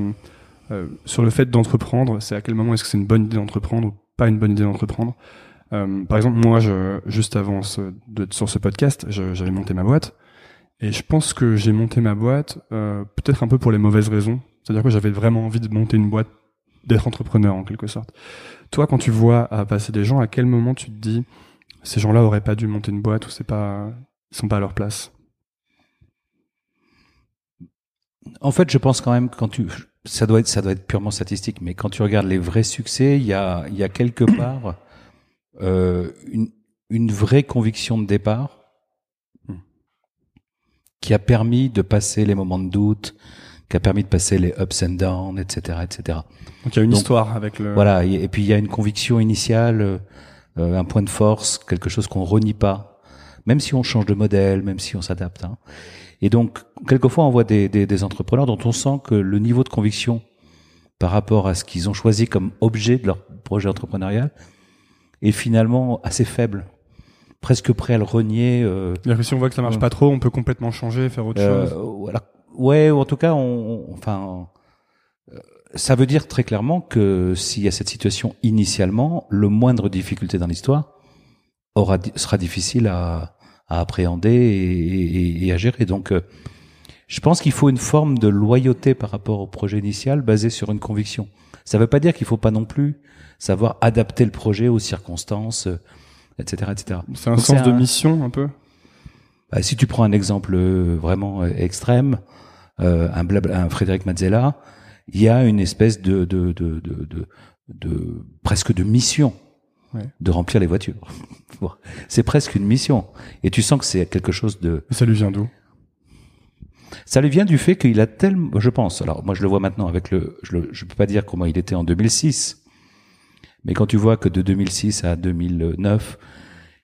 C: euh, sur le fait d'entreprendre. C'est à quel moment est-ce que c'est une bonne idée d'entreprendre ou pas une bonne idée d'entreprendre? Euh, par exemple, moi, je, juste avant ce, de, sur ce podcast, j'avais monté ma boîte Et je pense que j'ai monté ma boîte euh, peut-être un peu pour les mauvaises raisons. C'est-à-dire que j'avais vraiment envie de monter une boîte, d'être entrepreneur en quelque sorte. Toi, quand tu vois à passer des gens, à quel moment tu te dis ces gens-là auraient pas dû monter une boîte ou c'est pas, ils sont pas à leur place?
A: En fait, je pense quand même quand tu, ça doit être, ça doit être purement statistique, mais quand tu regardes les vrais succès, il y a, il y a quelque part euh, une, une vraie conviction de départ hmm. qui a permis de passer les moments de doute, qui a permis de passer les ups and downs, etc., etc.
C: Donc il y a une histoire avec le.
A: Voilà, et puis il y a une conviction initiale, euh, un point de force, quelque chose qu'on renie pas, même si on change de modèle, même si on s'adapte. Hein. Et donc, quelquefois, on voit des, des, des, entrepreneurs dont on sent que le niveau de conviction par rapport à ce qu'ils ont choisi comme objet de leur projet entrepreneurial est finalement assez faible, presque prêt à le renier. Euh,
C: si on voit que ça marche pas trop, on peut complètement changer, faire autre euh, chose.
A: Voilà. Ouais, ou en tout cas, on, enfin, euh, ça veut dire très clairement que s'il y a cette situation initialement, le moindre difficulté dans l'histoire aura sera difficile à à appréhender et, et, à gérer. Donc, euh, je pense qu'il faut une forme de loyauté par rapport au projet initial basé sur une conviction. Ça ne veut pas dire qu'il faut pas non plus savoir adapter le projet aux circonstances, etc., euh, etc.
C: C'est un sens de mission un peu?
A: Bah, si tu prends un exemple euh, vraiment extrême, euh, un, un Frédéric Mazzella, il y a une espèce de, de, de, de, de, de presque de mission de remplir les voitures. c'est presque une mission. Et tu sens que c'est quelque chose de...
C: ça lui vient d'où?
A: Ça lui vient du fait qu'il a tellement... Je pense, alors moi je le vois maintenant avec le... Je ne peux pas dire comment il était en 2006, mais quand tu vois que de 2006 à 2009,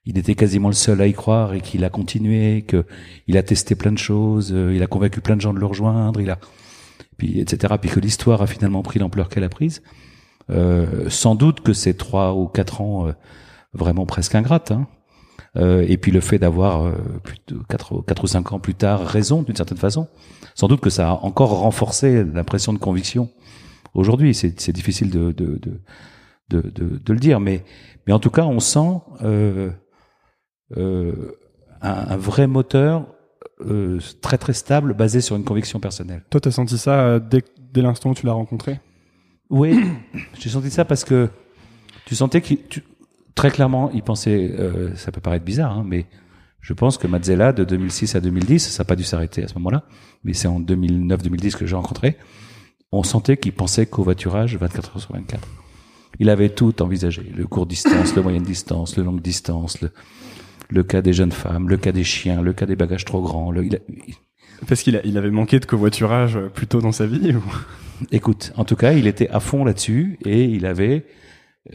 A: il était quasiment le seul à y croire et qu'il a continué, qu'il a testé plein de choses, euh, il a convaincu plein de gens de le rejoindre, il a... Puis, etc. Puis que l'histoire a finalement pris l'ampleur qu'elle a prise euh, sans doute que ces trois ou quatre ans euh, vraiment presque ingrates. Hein. Euh, et puis le fait d'avoir plus de quatre, quatre ou cinq ans plus tard raison d'une certaine façon, sans doute que ça a encore renforcé l'impression de conviction. Aujourd'hui, c'est difficile de de, de, de, de, le dire, mais, mais en tout cas, on sent euh, euh, un, un, vrai moteur euh, très très stable basé sur une conviction personnelle.
C: Toi, tu as senti ça dès, dès l'instant où tu l'as rencontré?
A: Oui, j'ai senti ça parce que tu sentais qu'il, très clairement, il pensait, euh, ça peut paraître bizarre, hein, mais je pense que Mazzella, de 2006 à 2010, ça n'a pas dû s'arrêter à ce moment-là, mais c'est en 2009-2010 que j'ai rencontré, on sentait qu'il pensait qu'au voiturage 24 heures sur 24. Il avait tout envisagé, le court distance, le moyenne distance, le longue distance, le, le cas des jeunes femmes, le cas des chiens, le cas des bagages trop grands. Le, il
C: Parce qu'il il avait manqué de covoiturage plus tôt dans sa vie ou?
A: Écoute, en tout cas, il était à fond là-dessus et il avait,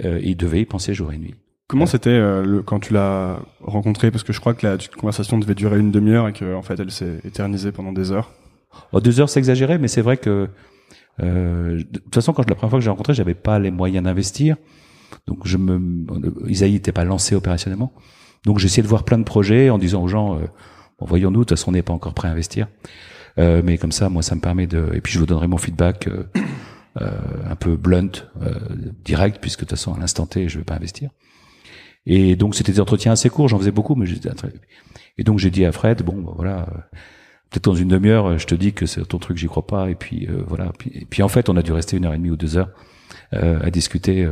A: euh, il devait y penser jour et nuit.
C: Comment c'était euh, quand tu l'as rencontré Parce que je crois que la conversation devait durer une demi-heure et qu'en en fait elle s'est éternisée pendant des heures.
A: Oh, deux heures, c'est exagéré, mais c'est vrai que euh, de toute façon, quand la première fois que j'ai rencontré, j'avais pas les moyens d'investir, donc je me, Isaïe n'était pas lancé opérationnellement, donc j'essayais de voir plein de projets en disant aux gens, euh, bon, voyons-nous, de toute façon, on n'est pas encore prêt à investir. Euh, mais comme ça, moi, ça me permet de. Et puis, je vous donnerai mon feedback euh, euh un peu blunt, euh, direct, puisque de toute façon, à l'instant T, je vais pas investir. Et donc, c'était des entretiens assez courts. J'en faisais beaucoup, mais. Et donc, j'ai dit à Fred, bon, bah, voilà. Peut-être dans une demi-heure, je te dis que c'est ton truc, j'y crois pas. Et puis voilà. Puis, et puis en fait, on a dû rester une heure et demie ou deux heures à discuter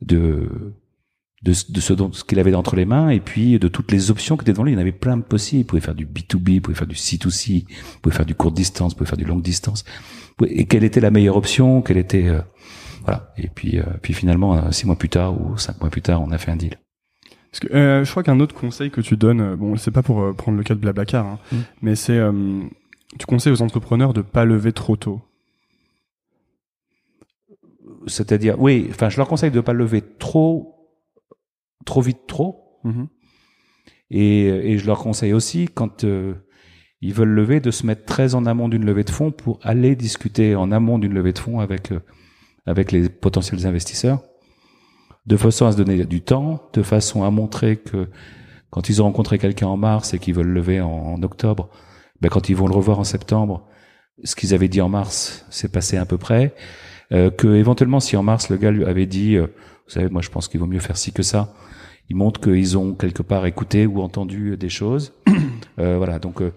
A: de de, de ce, ce qu'il avait entre les mains et puis de toutes les options qui étaient devant lui. Il y en avait plein de possibles. Il pouvait faire du B2B, il pouvait faire du C2C, il pouvait faire du court distance, il pouvait faire du longue distance. Et quelle était la meilleure option Quelle était euh, voilà. Et puis euh, puis finalement euh, six mois plus tard ou cinq mois plus tard, on a fait un deal.
C: Parce que je crois qu'un autre conseil que tu donnes, bon, c'est pas pour prendre le cas de Blablacar, hein, mmh. mais c'est tu conseilles aux entrepreneurs de pas lever trop tôt.
A: C'est-à-dire, oui, enfin, je leur conseille de pas lever trop trop vite trop. Mhm. Et, et, je leur conseille aussi, quand euh, ils veulent lever, de se mettre très en amont d'une levée de fonds pour aller discuter en amont d'une levée de fonds avec, euh, avec les potentiels investisseurs, de façon à se donner du temps, de façon à montrer que quand ils ont rencontré quelqu'un en mars et qu'ils veulent lever en, octobre, ben quand ils vont le revoir en septembre, ce qu'ils avaient dit en mars, c'est passé à peu près. Euh, que éventuellement, si en mars le gars lui avait dit, euh, vous savez, moi je pense qu'il vaut mieux faire ci que ça, ils montrent qu'ils ont quelque part écouté ou entendu des choses. euh, voilà, donc euh,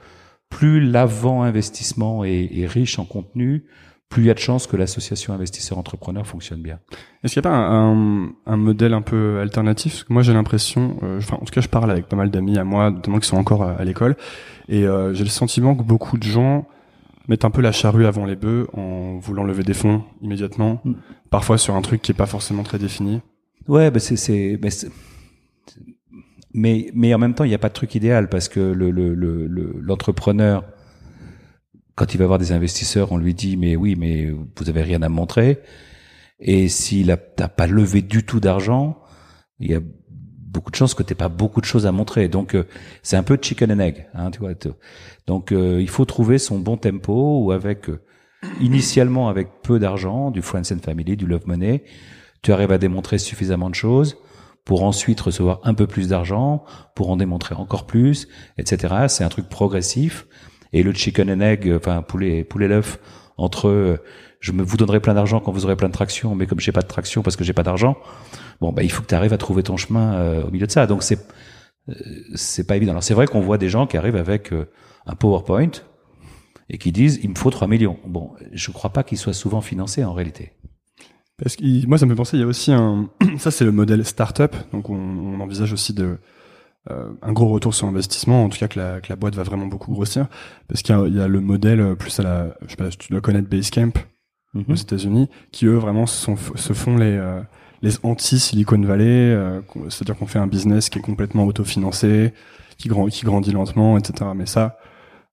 A: plus l'avant investissement est, est riche en contenu, plus il y a de chances que l'association investisseur-entrepreneur fonctionne bien.
C: Est-ce qu'il n'y a pas un, un, modèle un peu alternatif? Parce que moi, j'ai l'impression, euh, enfin, en tout cas, je parle avec pas mal d'amis à moi, notamment qui sont encore à, l'école, et euh, j'ai le sentiment que beaucoup de gens mettent un peu la charrue avant les bœufs en voulant lever des fonds immédiatement, mm. parfois sur un truc qui est pas forcément très défini.
A: Ouais, bah c'est, c'est, mais, mais, en même temps, il n'y a pas de truc idéal parce que le, le, le, l'entrepreneur quand il va voir des investisseurs, on lui dit mais oui, mais vous avez rien à montrer. Et s'il n'a pas levé du tout d'argent, il y a beaucoup de chances que tu pas beaucoup de choses à montrer. Donc euh, c'est un peu chicken and egg, hein, tu vois. Donc euh, il faut trouver son bon tempo ou avec euh, initialement avec peu d'argent, du friends and family, du love money, tu arrives à démontrer suffisamment de choses pour ensuite recevoir un peu plus d'argent, pour en démontrer encore plus, etc. C'est un truc progressif et le chicken and egg, enfin poulet poulet l'œuf entre euh, je me vous donnerai plein d'argent quand vous aurez plein de traction, mais comme j'ai pas de traction parce que j'ai pas d'argent, bon bah il faut que tu arrives à trouver ton chemin euh, au milieu de ça. Donc c'est euh, c'est pas évident. Alors c'est vrai qu'on voit des gens qui arrivent avec un PowerPoint et qui disent il me faut 3 millions. Bon, je crois pas qu'ils soient souvent financés en réalité.
C: Parce que moi ça me fait penser il y a aussi un ça c'est le modèle startup. Donc on, on envisage aussi de euh, un gros retour sur investissement, en tout cas que la, que la boîte va vraiment beaucoup grossir, parce qu'il y, y, a le modèle euh, plus à la, je sais pas, tu dois connaître Basecamp mm aux États-Unis, qui eux vraiment se, se font les euh, les anti Silicon Valley, c'est-à-dire qu'on fait un business qui est complètement autofinancé, qui, grand, qui grandit lentement, etc. Mais ça,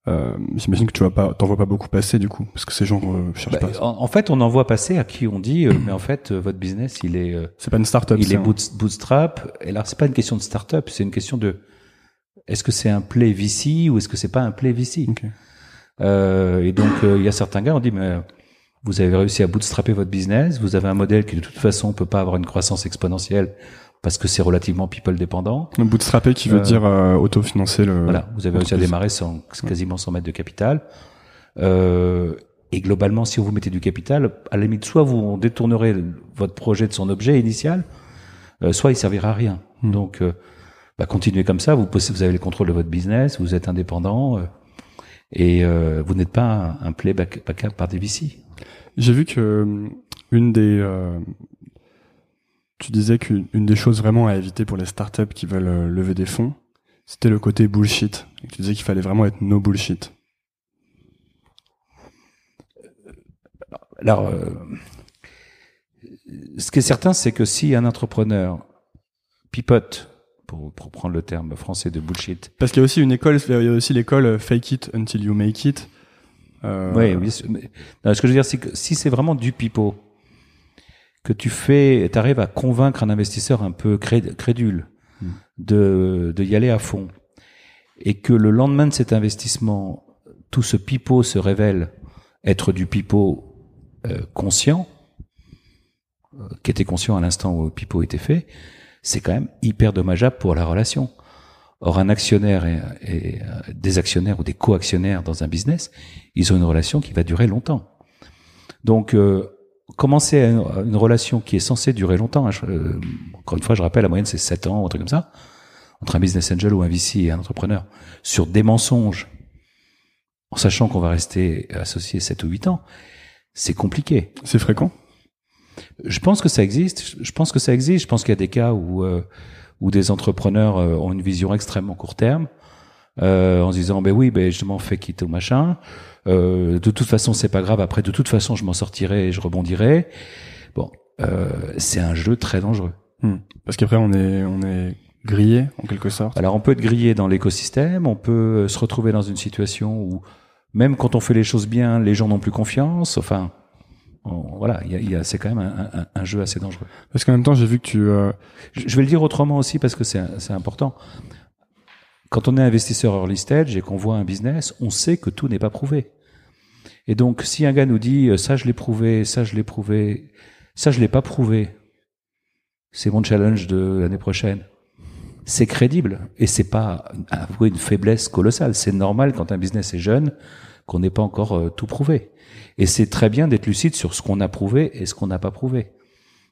C: euh, J'imagine que tu vas pas, t'en vois pas beaucoup passer du coup, parce que ces gens euh, cherchent bah,
A: pas. En, fait, on en voit passer à qui on dit, euh, mais en fait, euh, votre business, il est.
C: c'est pas une startup.
A: Il est bootstrap. Et là, c'est pas une question de startup, c'est une question de. Est-ce que c'est un play VC ou est-ce que c'est pas un play VC okay. Et donc, il y a certains gars, on dit, mais vous avez réussi à bootstrapper votre business, vous avez un modèle qui de toute façon peut pas avoir une croissance exponentielle parce que c'est relativement people dépendant.
C: Le bootstrapper qui veut euh, dire euh, autofinancer le.
A: Voilà, vous avez réussi à démarrer sans quasiment sans mettre de capital. Euh, et globalement, si vous mettez du capital, à la limite, soit vous détournerez votre projet de son objet initial, euh, soit il servira à rien. Hmm. Donc, euh, bah, continuez comme ça. Vous, vous avez le contrôle de votre business, vous êtes indépendant et vous n'êtes pas un, un play back, par des VC.
C: J'ai vu que une des tu disais qu'une des choses vraiment à éviter pour les startups qui veulent euh, lever des fonds, c'était le côté bullshit. tu disais qu'il fallait vraiment être no bullshit.
A: Alors, euh, ce qui est certain, c'est que si un entrepreneur pipote, pour, prendre le terme français de bullshit.
C: Parce qu'il y a aussi une école, il y a aussi l'école euh, fake it until you make it.
A: Oui, oui. ce que je veux dire, c'est que si c'est vraiment du pipeau, que tu fais, tu arrives à convaincre un investisseur un peu crédule hmm. de, de y aller à fond, et que le lendemain de cet investissement, tout ce pipeau se révèle être du pipeau euh, conscient, euh, qui était conscient à l'instant où le pipeau était fait, c'est quand même hyper dommageable pour la relation. Or, un actionnaire et, et euh, des actionnaires ou des co-actionnaires dans un business, ils ont une relation qui va durer longtemps. Donc, commencer une relation qui est censée durer longtemps, hein, euh, encore une fois, je rappelle, la moyenne c'est 7 ans, ou un truc comme ça, entre un business angel ou un VC et un entrepreneur, sur des mensonges, en sachant qu'on va rester associé 7 ou 8 ans, c'est compliqué.
C: C'est fréquent?
A: Je pense que ça existe. Je pense que ça existe. Je pense qu'il y a des cas où, euh, où des entrepreneurs euh, ont une vision extrêmement court terme, en se disant, ben oui, ben justement, fais quitter au machin. Euh, de toute façon, c'est pas grave. Après, de toute façon, je m'en sortirai et je rebondirai. Bon, euh, c'est un jeu très dangereux.
C: Hmm. Parce qu'après, on est, on est grillé en quelque sorte.
A: Alors, on peut être grillé dans l'écosystème. On peut se retrouver dans une situation où même quand on fait les choses bien, les gens n'ont plus confiance. Enfin, voilà, il y a, y a c'est quand même un, un, un, jeu assez dangereux.
C: Parce qu'en même temps, j'ai vu que tu. Euh...
A: Je vais le dire autrement aussi parce que c'est important. Quand on est investisseur early stage et qu'on voit un business, on sait que tout n'est pas prouvé. Et donc, si un gars nous dit euh, ça je l'ai prouvé, ça je l'ai prouvé, ça je l'ai pas prouvé, c'est mon challenge de l'année prochaine. C'est crédible et c'est pas avouer une faiblesse colossale. C'est normal quand un business est jeune qu'on n'ait pas encore euh, tout prouvé. Et c'est très bien d'être lucide sur ce qu'on a prouvé et ce qu'on n'a pas prouvé.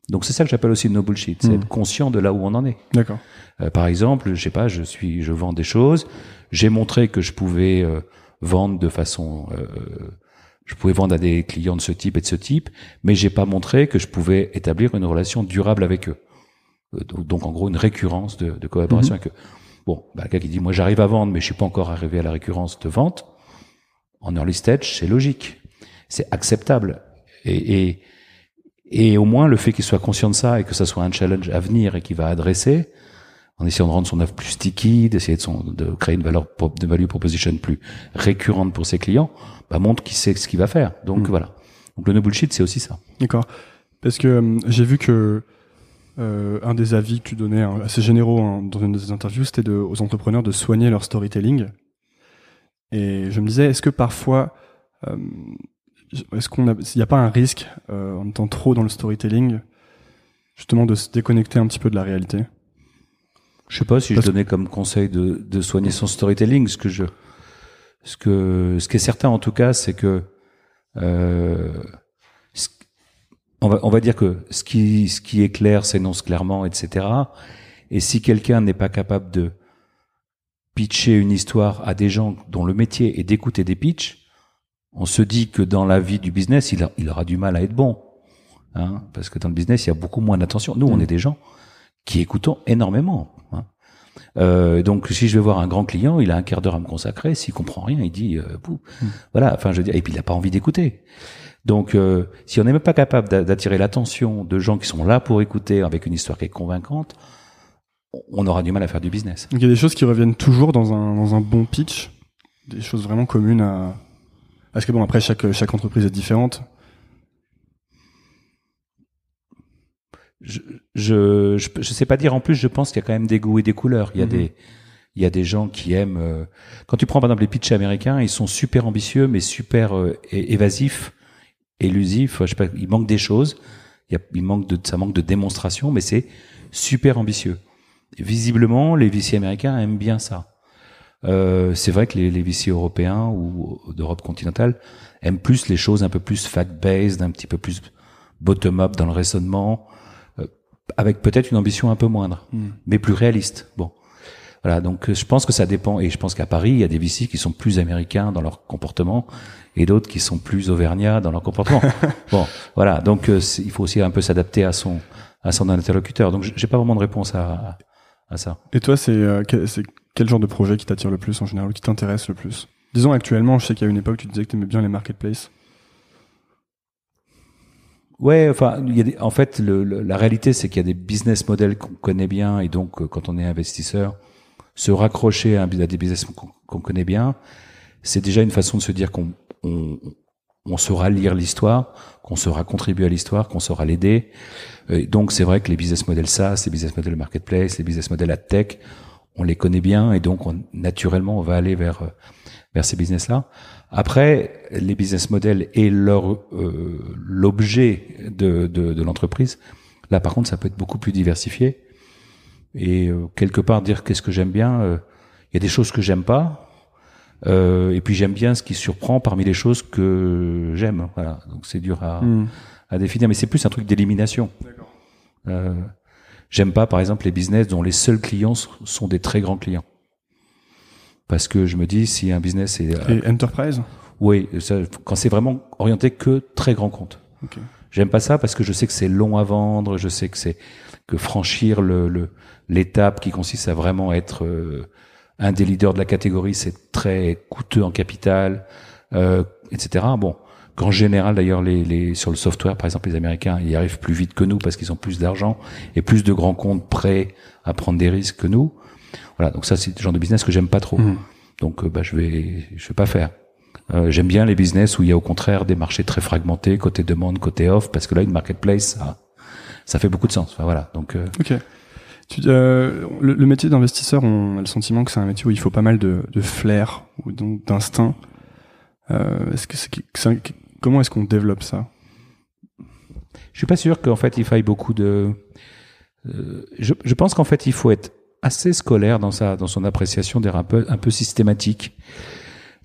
A: Donc c'est ça que j'appelle aussi no bullshit, c'est hmm. être conscient de là où on en est.
C: D'accord.
A: Euh, par exemple, je sais pas, je suis, je vends des choses, j'ai montré que je pouvais euh, vendre de façon euh, je pouvais vendre à des clients de ce type et de ce type, mais j'ai pas montré que je pouvais établir une relation durable avec eux. Euh, donc en gros une récurrence de, de collaboration mhm. avec eux. Bon, bah, quelqu'un qui dit moi j'arrive à vendre, mais je suis pas encore arrivé à la récurrence de vente. En early stage, c'est logique, c'est acceptable, et, et et au moins le fait qu'il soit conscient de ça et que ça soit un challenge à venir et qu'il va adresser, en essayant de rendre son offre plus sticky, d'essayer de, son, de créer une valeur de value proposition plus récurrente pour ses clients, bah, montre qu'il sait ce qu'il va faire. Donc hmm. voilà. Donc le no bullshit, c'est aussi ça.
C: D'accord. Parce que euh, j'ai vu que euh, un des avis que tu donnais hein, assez généraux hein, dans une des interviews, c'était de, aux entrepreneurs de soigner leur storytelling. Et je me disais, est-ce que parfois, euh, est-ce qu'on a, n'y a pas un risque euh, en étant trop dans le storytelling, justement de se déconnecter un petit peu de la réalité?
A: Je sais pas si je donnais comme conseil de, de soigner son storytelling. Ce que je, ce que, ce qui est certain en tout cas, c'est que euh, on va, on va dire que ce qui, ce qui est clair s'énonce clairement, etc. Et si quelqu'un n'est pas capable de pitcher une histoire à des gens dont le métier est d'écouter des pitchs, on se dit que dans la vie du business, il, il aura du mal à être bon. Hein, parce que dans le business, il y a beaucoup moins d'attention. Nous, on mm. est des gens qui écoutons énormément. Hein. Euh, donc, si je vais voir un grand client, il a un quart d'heure à me consacrer. S'il comprend rien, il dit, euh, mm. voilà. Enfin, je veux dire, et puis il n'a pas envie d'écouter. Donc, euh, si on n'est même pas capable d'attirer l'attention de gens qui sont là pour écouter avec une histoire qui est convaincante, on aura du mal à faire du business.
C: Donc, il y a des choses qui reviennent toujours dans un, dans un bon pitch, des choses vraiment communes à. Parce que bon, après, chaque, chaque entreprise est différente.
A: Je, je, je, sais pas dire. En plus, je pense qu'il y a quand même des goûts et des couleurs. Il y a mhm. des, il y a des gens qui aiment. Euh, quand tu prends par exemple les pitchs américains, ils sont super ambitieux, mais super euh, évasifs élusif. Je sais pas, il manque des choses. Il, y a, il manque de, ça manque de démonstration, mais c'est super ambitieux. visiblement, les VC américains aiment bien ça. Euh, c'est vrai que les, les VC européens ou d'Europe continentale aiment plus les choses un peu plus fact-based, un petit peu plus bottom-up dans le raisonnement, avec peut-être une ambition un peu moindre, hmm. mais plus réaliste. Bon. Voilà, donc euh, je pense que ça dépend, et je pense qu'à Paris, il y a des VC qui sont plus américains dans leur comportement, et d'autres qui sont plus auvergnats dans leur comportement. bon, voilà. Donc euh, il faut aussi un peu s'adapter à son à son interlocuteur. Donc j'ai pas vraiment de réponse à à, ça.
C: Et toi, c'est euh, c'est quel genre de projet qui t'attire le plus en général, ou qui t'intéresse le plus? Disons actuellement, je sais qu'il y a une époque, tu disais que tu aimais bien les marketplaces.
A: Ouais, enfin, y a des, en fait, le, la réalité, c'est qu'il y a des business models qu'on connaît bien, et donc, euh, quand on est investisseur, se raccrocher à, des business qu'on connaît bien, c'est déjà une façon de se dire qu'on on, on saura lire l'histoire, qu'on saura contribuer à l'histoire, qu'on saura l'aider. donc c'est vrai que les business models SaaS, les business models marketplace, les business models ad tech, on les connaît bien et donc on, naturellement on va aller vers vers ces business-là. Après, les business models et leur euh, l'objet de, de, de l'entreprise, là par contre ça peut être beaucoup plus diversifié. Et euh, quelque part dire qu'est-ce que j'aime bien, euh, il y a des choses que j'aime pas, euh, et puis j'aime bien ce qui surprend parmi les choses que j'aime. Voilà. Donc c'est dur à, hmm. à, définir, mais c'est plus un truc d'élimination. Euh, j'aime pas, par exemple, les business dont les seuls clients sont des très grands clients. Parce que je me dis, si un business est...
C: Euh, Et enterprise
A: Oui, ça, quand c'est vraiment orienté que très grand compte. Okay. J'aime pas ça parce que je sais que c'est long à vendre, je sais que c'est que franchir le l'étape qui consiste à vraiment être euh, un des leaders de la catégorie, c'est très coûteux en capital, euh, etc. Bon, qu'en général d'ailleurs, les, les, sur le software, par exemple, les Américains, ils arrivent plus vite que nous parce qu'ils ont plus d'argent et plus de grands comptes prêts à prendre des risques que nous. Voilà, donc ça c'est le genre de business que j'aime pas trop. Mmh. Donc euh, bah, je vais je vais pas faire. Euh, j'aime bien les business où il y a au contraire des marchés très fragmentés, côté demande, côté offre, parce que là une marketplace, ça, ça fait beaucoup de sens. Enfin, voilà, donc. Euh,
C: ok. Tu, euh, le, le, métier d'investisseur, on a le sentiment que c'est un métier où il faut pas mal de, de flair ou d'instinct. Euh, est-ce que c'est, comment est-ce qu'on développe ça?
A: Je suis pas sûr qu'en fait il faille beaucoup de. Euh, je, je, pense qu'en fait il faut être assez scolaire dans sa dans son appréciation des un peu un peu systématique.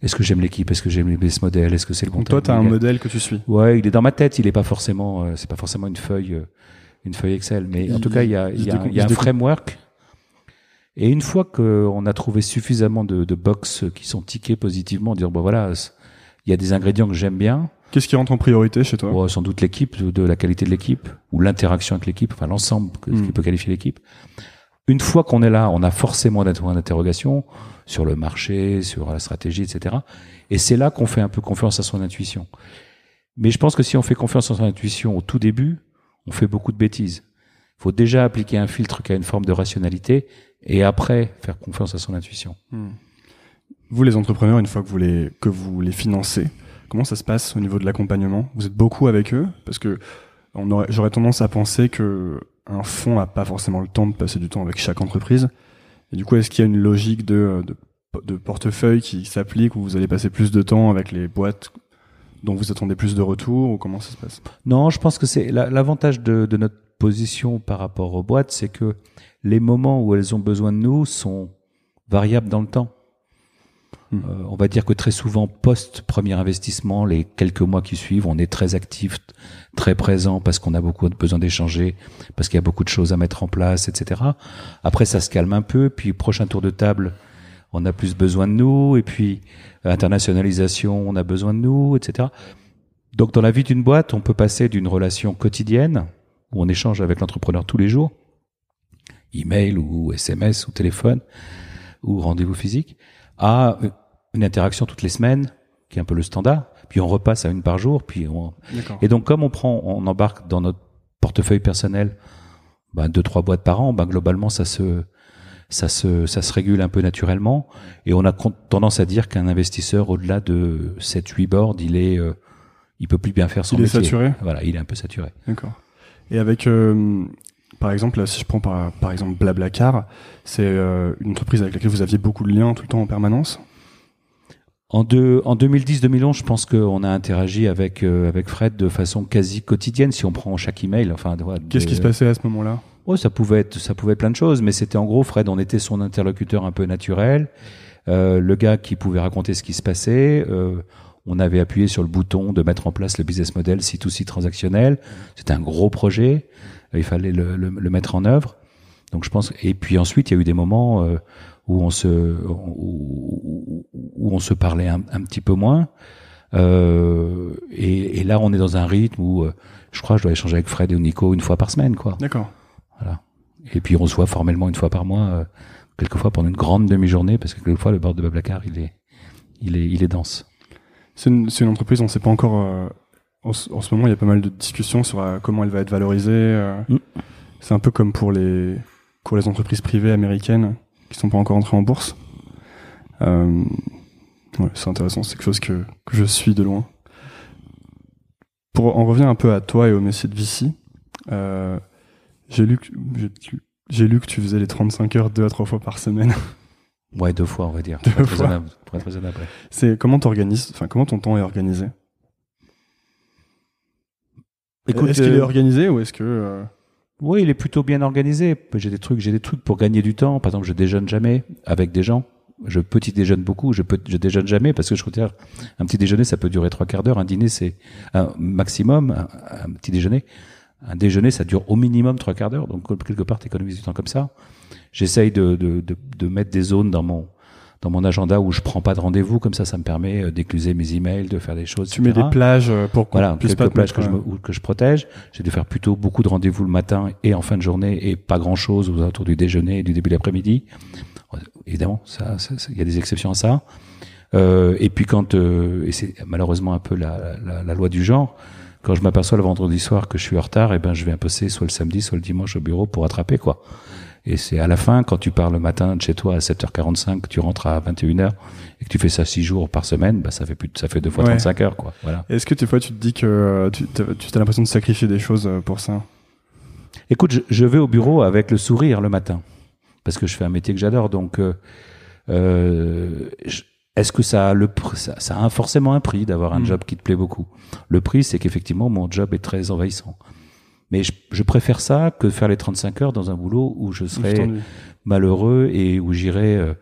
A: Est-ce que j'aime l'équipe? Est-ce que j'aime les business models? Est-ce que c'est le
C: bon Toi, tu as un modèle que tu suis.
A: Ouais, il est dans ma tête. Il est pas forcément. Euh, c'est pas forcément une feuille. Euh, une feuille Excel. Mais en tout cas, il y a, il y a, il y a un framework. Et une fois qu'on a trouvé suffisamment de, de box qui sont tickés positivement, dire bon voilà, il y a des ingrédients que j'aime bien.
C: Qu'est-ce qui rentre en priorité chez toi?
A: Bon, sans doute l'équipe, de, la qualité de l'équipe ou l'interaction avec l'équipe, enfin l'ensemble que-
C: Mm.
A: qui peut qualifier l'équipe. Une fois qu'on est là, on a forcément des points d'interrogation sur le marché, sur la stratégie, etc. Et c'est là qu'on fait un peu confiance à son intuition. Mais je pense que si on fait confiance à son intuition au tout début, on fait beaucoup de bêtises. Il faut déjà appliquer un filtre qui a une forme de rationalité et après faire confiance à son intuition.
C: Hmm. Vous, les entrepreneurs, une fois que vous les, que vous les financez, comment ça se passe au niveau de l'accompagnement? Vous êtes beaucoup avec eux? Parce que j'aurais tendance à penser que un fonds n'a pas forcément le temps de passer du temps avec chaque entreprise. Et du coup, est-ce qu'il y a une logique de, de, de portefeuille qui s'applique où vous allez passer plus de temps avec les boîtes dont vous attendez plus de retours ou comment ça se passe?
A: Non, je pense que c'est la- l'avantage de, de notre position par rapport aux boîtes, c'est que les moments où elles ont besoin de nous sont variables dans le temps.
C: Hmm.
A: Euh, on va dire que très souvent, post premier investissement, les quelques mois qui suivent, on est très actif, très présent parce qu'on a beaucoup besoin d'échanger, parce qu'il y a beaucoup de choses à mettre en place, etc. Après, ça se calme un peu, puis prochain tour de table, on a plus besoin de nous, et puis euh, internationalisation, on a besoin de nous, etc. Donc, dans la vie d'une boîte, on peut passer d'une relation quotidienne où on échange avec l'entrepreneur tous les jours, email ou SMS ou téléphone ou rendez-vous physique, à une interaction toutes les semaines, qui est un peu le standard. Puis on repasse à une par jour. Puis on... Et donc comme on prend, on embarque dans notre portefeuille personnel ben, deux trois boîtes par an, ben, globalement ça se ça se ça se régule un peu naturellement. Et on a tendance à dire qu'un investisseur au-delà de 7-8 boards, il est euh, il peut plus bien faire son
C: Il est
A: métier.
C: saturé
A: Voilà, il est un peu saturé.
C: D'accord. Et avec, euh, par exemple, si je prends par, par exemple Blablacar, c'est euh, une entreprise avec laquelle vous aviez beaucoup de liens tout le temps en permanence?
A: En, deux, en 2010-2011, je pense qu'on a interagi avec euh, avec Fred de façon quasi quotidienne. Si on prend chaque email, enfin,
C: Qu'est-ce qui se passait à ce moment-là?
A: Oh, ça pouvait être, ça pouvait être plein de choses, mais c'était en gros, Fred, on était son interlocuteur un peu naturel, euh, le gars qui pouvait raconter ce qui se passait. On avait appuyé sur le bouton de mettre en place le business model C2C transactionnel. C'était un gros projet, il fallait le, le- le mettre en œuvre. Donc je pense. Et puis ensuite, il y a eu des moments euh, où on se où, où on se parlait un, un petit peu moins. Euh, et, et là, on est dans un rythme où euh, je crois que je dois échanger avec Fred et Nico une fois par semaine, quoi.
C: D'accord.
A: Voilà. Et puis on se voit formellement une fois par mois, quelquefois pendant une grande demi-journée, parce que quelquefois le bord de Bablacar, il est, il est, il est dense.
C: C'est une, entreprise, on ne sait pas encore. euh, en, ce- en ce moment, il y a pas mal de discussions sur euh, comment elle va être valorisée. euh.
A: Mm.
C: C'est un peu comme pour les pour les entreprises privées américaines qui sont pas encore entrées en bourse. Ouais, c'est intéressant, c'est quelque chose que, que je suis de loin. Pour en revenir un peu à toi et au métier de euh, j'ai lu, que- j'ai lu que tu faisais les 35 heures deux à trois fois par semaine.
A: Ouais, deux fois, on va dire.
C: Deux
A: Pour être
C: fois.
A: raisonnable, pour être raisonnable.
C: C'est comment t'organises, enfin comment ton temps est organisé? Est-ce qu'il est
A: euh,
C: organisé ou est-ce que euh,
A: oui, il est plutôt bien organisé. J'ai des trucs, j'ai des trucs pour gagner du temps. Par exemple, je déjeune jamais avec des gens. Je petit déjeune beaucoup. Je peux, je déjeune jamais parce que je considère un petit déjeuner, ça peut durer trois quarts d'heure. Un dîner, c'est un maximum. Un, un petit déjeuner, un déjeuner, ça dure au minimum trois quarts d'heure. Donc quelque part, t'économises du temps comme ça. J'essaye de, de, de, de mettre des zones dans mon dans mon agenda où je prends pas de rendez-vous. Comme ça, ça me permet euh, d'écluser mes emails, de faire des choses.
C: tu mets des plages euh, pour qu'on
A: Voilà, quelques
C: pas
A: plages que je, me- ou que je protège. J'ai dû faire plutôt beaucoup de rendez-vous le matin et en fin de journée et pas grand-chose aux alentours du déjeuner et du début de l'après-midi. Évidemment, ça, il y a des exceptions à ça. Euh, et puis quand, euh, et c'est malheureusement un peu la, la, la loi du genre, quand je m'aperçois le vendredi soir que je suis en retard, et ben je vais imposer soit le samedi, soit le dimanche au bureau pour rattraper quoi. Et c'est à la fin, quand tu pars le matin de chez toi à 7h45, que tu rentres à 21h et que tu fais ça 6 jours par semaine, bah ça fait plus, de- ça fait deux fois
C: Ouais.
A: 35 heures quoi. Voilà.
C: Est-ce que des fois tu te dis que euh, tu as l'impression de sacrifier des choses euh, pour ça?
A: Écoute, je, je vais au bureau avec le sourire le matin parce que je fais un métier que j'adore. Donc, euh, euh, est-ce que ça a le pr- ça, ça a forcément un prix d'avoir un
C: Mm.
A: job qui te plaît beaucoup? Le prix, c'est qu'effectivement mon job est très envahissant. Mais je, je préfère ça que faire les 35 heures dans un boulot où je serais malheureux et où j'irais euh,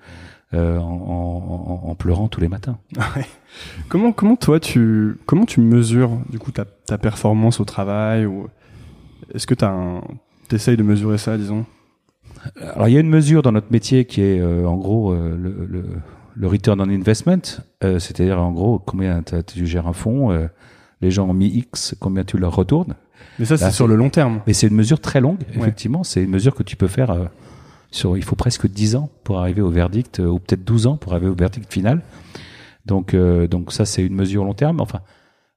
A: euh, en, en- en- pleurant tous les matins.
C: Comment comment toi tu comment tu mesures du coup ta, ta performance au travail ou est-ce que tu un t'essayes de mesurer ça disons?
A: Alors il y a une mesure dans notre métier qui est euh, en gros euh, le, le, le, return on investment, euh, c'est-à-dire en gros combien tu gères un fonds, euh, les gens ont mis X, combien tu leur retournes.
C: Mais ça c'est sur le long terme.
A: Mais c'est une mesure très longue, effectivement. C'est une mesure que tu peux faire euh, sur. Il faut presque 10 ans pour arriver au verdict, euh, ou peut-être 12 ans pour arriver au verdict final. Donc, euh, donc ça, c'est une mesure long terme. Enfin,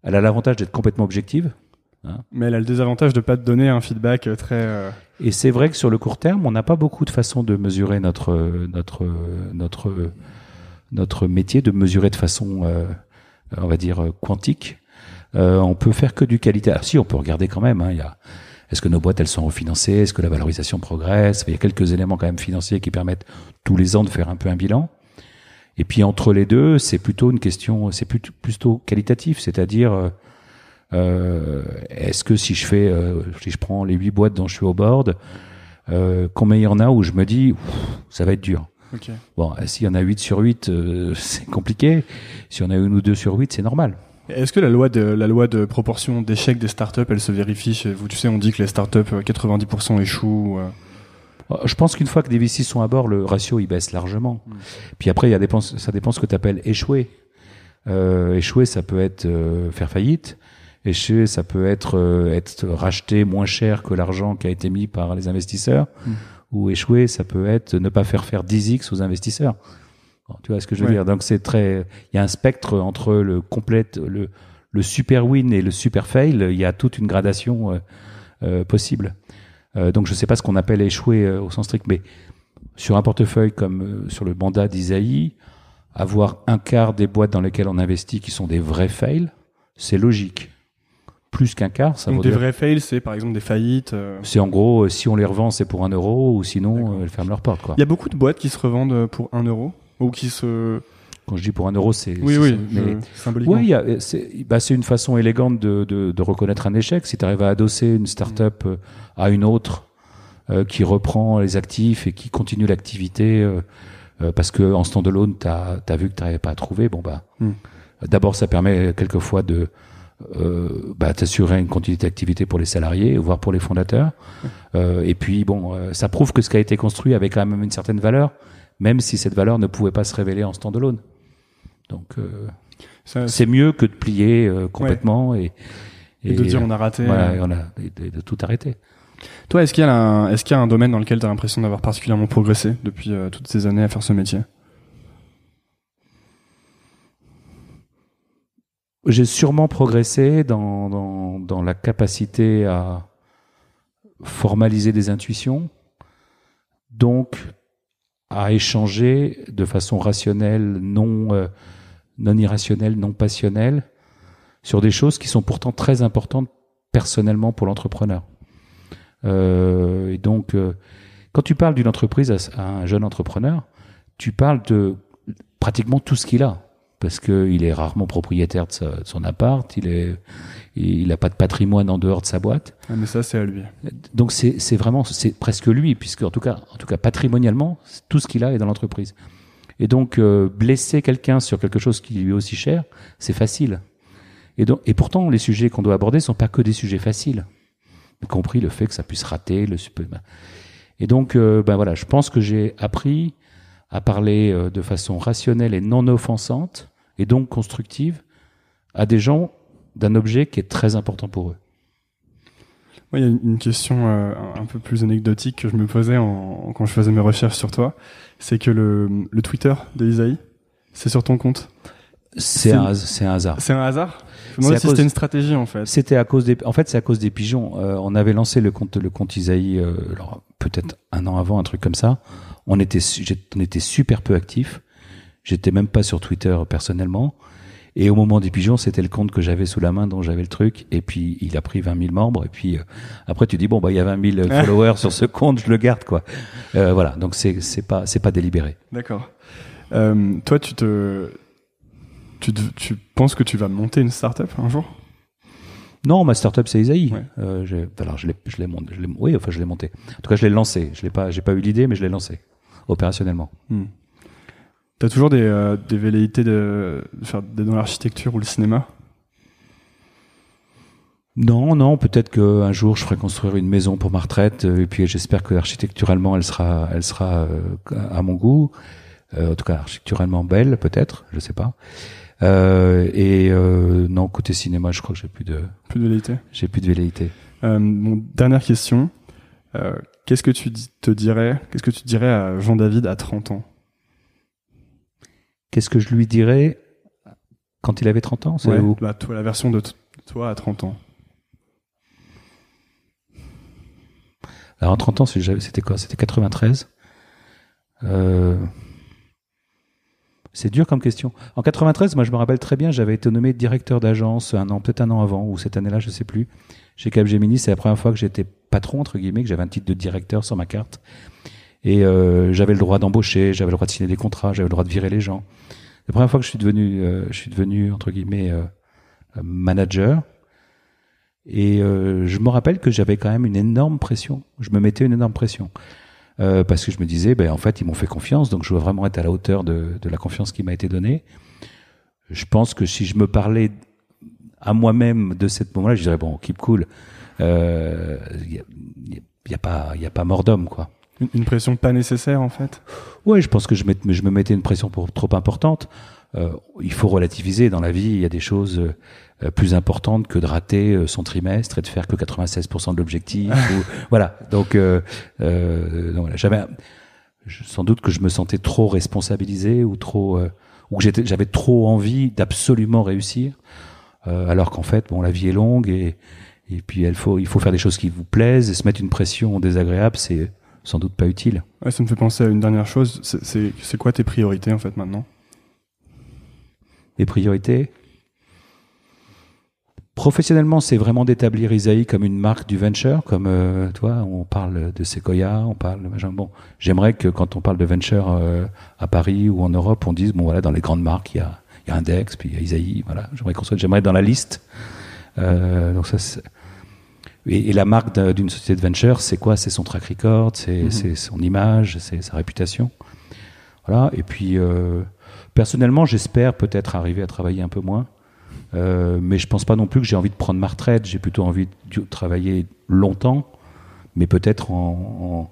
A: elle a l'avantage d'être complètement objective.
C: Mais elle a le désavantage de pas te donner un feedback euh, très. euh,
A: Et c'est vrai que sur le court terme, on n'a pas beaucoup de façons de mesurer notre notre notre notre métier, de mesurer de façon, euh, on va dire quantique. Euh, on peut faire que du qualité. Ah, si, on peut regarder quand même. hein, il y a est-ce que nos boîtes elles sont refinancées? Est-ce que la valorisation progresse? Il y a quelques éléments quand même financiers qui permettent tous les ans de faire un peu un bilan. Et puis entre les deux, c'est plutôt une question, c'est plutôt, plutôt qualitatif, c'est-à-dire euh, euh, est-ce que si je fais, euh, si je prends les huit boîtes dont je suis au board, euh, combien il y en a où je me dis ça va être dur?
C: Ok.
A: Bon, s'il y en a 8 sur 8, euh, c'est compliqué. Si on a une ou deux sur 8, c'est normal.
C: Est-ce que la loi de la loi de proportion d'échec des startups, elle se vérifie chez vous? Tu sais, on dit que les startups euh, 90% échouent. euh.
A: Euh, Je pense qu'une fois que des VC sont à bord, le ratio il baisse largement.
C: Mm.
A: Puis après, il y a dépend, ça dépend ce que tu appelles échouer. Euh, échouer, ça peut être euh, faire faillite. Échouer, ça peut être euh, être racheté moins cher que l'argent qui a été mis par les investisseurs.
C: Mm.
A: Ou échouer, ça peut être ne pas faire faire 10x aux investisseurs. Tu vois ce que je veux
C: Ouais.
A: dire Donc c'est très, il y a un spectre entre le complète, le le super win et le super fail. Il y a toute une gradation euh, euh, possible. Euh, donc je sais pas ce qu'on appelle échouer au sens strict, mais sur un portefeuille comme sur le mandat d'Isaïe, avoir un quart des boîtes dans lesquelles on investit qui sont des vrais fails, c'est logique. Plus qu'un quart, ça
C: Donc
A: vaut
C: des
A: dire-
C: vrais fails, c'est par exemple des faillites.
A: C'est en gros, si on les revend, c'est pour un euro, ou sinon, elles ferment leurs portes.
C: Il y a beaucoup de boîtes qui se revendent pour 1 euro ou qui se.
A: Quand je dis pour un euro, c'est...
C: Oui, oui, symboliquement.
A: Oui, c'est bah, c'est une façon élégante de, de, de reconnaître un échec. Si tu arrives à adosser une start-up euh, à une autre euh, qui reprend les actifs et qui continue l'activité euh, euh, parce que en stand-alone, tu as, vu que tu pas à trouver, bon bah
C: Mm.
A: d'abord ça permet quelquefois de euh, bah, t'assurer une continuité d'activité pour les salariés, voire pour les fondateurs. Euh, et puis bon, euh, ça prouve que ce qui a été construit avait quand même une certaine valeur, même si cette valeur ne pouvait pas se révéler en stand-alone. Donc euh, c'est mieux que de plier euh, complètement et,
C: et de dire on a raté.
A: voilà,
C: euh.
A: et on a et de, tout arrêter.
C: Toi, est-ce qu'il y, a un- est-ce qu'il y a un domaine dans lequel tu as l'impression d'avoir particulièrement progressé depuis euh, toutes ces années à faire ce métier?
A: J'ai sûrement progressé dans, dans, dans la capacité à formaliser des intuitions, donc à échanger de façon rationnelle, non, euh, non irrationnelle, non passionnelle, sur des choses qui sont pourtant très importantes personnellement pour l'entrepreneur. Euh, et donc, euh, quand tu parles d'une entreprise à, un jeune entrepreneur, tu parles de pratiquement tout ce qu'il a parce qu'il est rarement propriétaire de, de son appart, il est, il n'a pas de patrimoine en dehors de sa boîte.
C: Ah, Mais ça, c'est à lui.
A: Donc c'est vraiment, c'est presque lui, puisque en tout cas, en tout cas patrimonialement, tout ce qu'il a est dans l'entreprise. Et donc euh, blesser quelqu'un sur quelque chose qui lui est aussi cher, c'est facile. Et donc, et pourtant, les sujets qu'on doit aborder sont pas que des sujets faciles, y compris le fait que ça puisse rater, le super. Et donc, euh, ben voilà, je pense que j'ai appris à parler euh, de façon rationnelle et non offensante, et donc constructive, à des gens d'un objet qui est très important pour eux.
C: Moi, il y a une- question euh, un peu plus anecdotique que je me posais en, quand je faisais mes recherches sur toi. C'est que le, le Twitter de Isaïe, c'est sur ton compte.
A: C'est un, hasard.
C: C'est un hasard? Je me si c'était une stratégie, en fait.
A: C'était à cause des, en fait, c'est à cause des pigeons. Euh, on avait lancé le compte, le compte Isaïe, euh, peut-être un an avant, un truc comme ça. On était, on était super peu actifs. J'étais même pas sur Twitter euh, personnellement. Et au moment des pigeons, c'était le compte que j'avais sous la main, dont j'avais le truc. Et puis, il a pris 20 000 membres. Et puis, euh, après, tu dis, bon, bah, il y a 20 000 followers sur ce compte, je le garde, quoi. Euh, voilà. Donc, c'est, c'est pas, c'est pas délibéré.
C: D'accord. Euh, toi, tu te, tu, te- tu penses que tu vas monter une startup un jour?
A: Non, ma startup c'est Isaïe.
C: Ouais.
A: Euh, j'ai- alors je l'ai, je l'ai monté. Je l'ai- oui, enfin je l'ai monté. En tout cas, je l'ai lancé. Je l'ai pas, j'ai pas eu l'idée, mais je l'ai lancé opérationnellement.
C: Hmm. T'as toujours des, euh, des velléités de, de faire des- dans l'architecture ou le cinéma?
A: Non, non, peut-être qu'un jour je ferai construire une maison pour ma retraite euh, et puis j'espère que architecturalement elle sera, elle sera euh, à mon goût. Euh, en tout cas, architecturalement belle, peut-être, je sais pas. Et non, côté cinéma, je crois que j'ai plus de,
C: Plus de velléité.
A: j'ai plus de velléité.
C: Dernière question. Qu'est-ce que tu te dirais, qu'est-ce que tu dirais à Jean-David à 30 ans?
A: Qu'est-ce que je lui dirais quand il avait 30 ans
C: Ouais, bah, toi, la version de toi à 30 ans.
A: Alors, en 30 ans, c'était quoi? C'était 93. Euh, C'est dur comme question. En 93, moi, je me rappelle très bien, j'avais été nommé directeur d'agence un an, peut-être un an avant, ou cette année-là, je sais plus. Chez Capgemini, c'est la première fois que j'étais patron, entre guillemets, que j'avais un titre de directeur sur ma carte. Et euh, j'avais le droit d'embaucher, j'avais le droit de signer des contrats, j'avais le droit de virer les gens. La première fois que je suis devenu, euh, je suis devenu entre guillemets euh, euh, manager. Et euh, je me rappelle que j'avais quand même une énorme pression. Je me mettais une énorme pression euh, parce que je me disais, ben en fait, ils m'ont fait confiance, donc je dois vraiment être à la hauteur de, de la confiance qui m'a été donnée. Je pense que si je me parlais à moi-même de cette moment-là, je dirais bon, keep cool. Il euh, y, a, y a pas, il a pas mort d'homme, quoi.
C: Une, une pression pas nécessaire en fait?
A: Ouais, je pense que je, met- je me mettais une pression pour, trop importante. Euh, il faut relativiser dans la vie. Il y a des choses euh, plus importantes que de rater euh, son trimestre et de faire que 96% de l'objectif. voilà. Donc, euh, euh, donc voilà. j'avais sans doute que je me sentais trop responsabilisé ou trop euh, ou que j'avais trop envie d'absolument réussir. Euh, alors qu'en fait, bon, la vie est longue et et puis il faut il faut faire des choses qui vous plaisent et se mettre une pression désagréable, c'est sans doute pas utile.
C: Ouais, ça me fait penser à une dernière chose. C'est- quoi tes priorités en fait maintenant?
A: Les priorités? Professionnellement, c'est vraiment d'établir Isaïe comme une marque du venture, comme euh, toi, on parle de Sequoia, on parle de machin. Bon, j'aimerais que quand on parle de venture euh, à Paris ou en Europe, on dise bon voilà, dans les grandes marques, il y a, il y a Index, puis il y a Isaïe, voilà. J'aimerais qu'on soit, j'aimerais dans la liste. Euh, donc ça, c'est- et, et la marque d'un- d'une société de venture, c'est quoi? C'est son track record, c'est
C: Mhm.
A: c'est son image, c'est sa réputation. Voilà. Et puis, euh, personnellement, j'espère peut-être arriver à travailler un peu moins. Euh, mais je pense pas non plus que j'ai envie de prendre ma retraite. J'ai plutôt envie de travailler longtemps, mais peut-être en,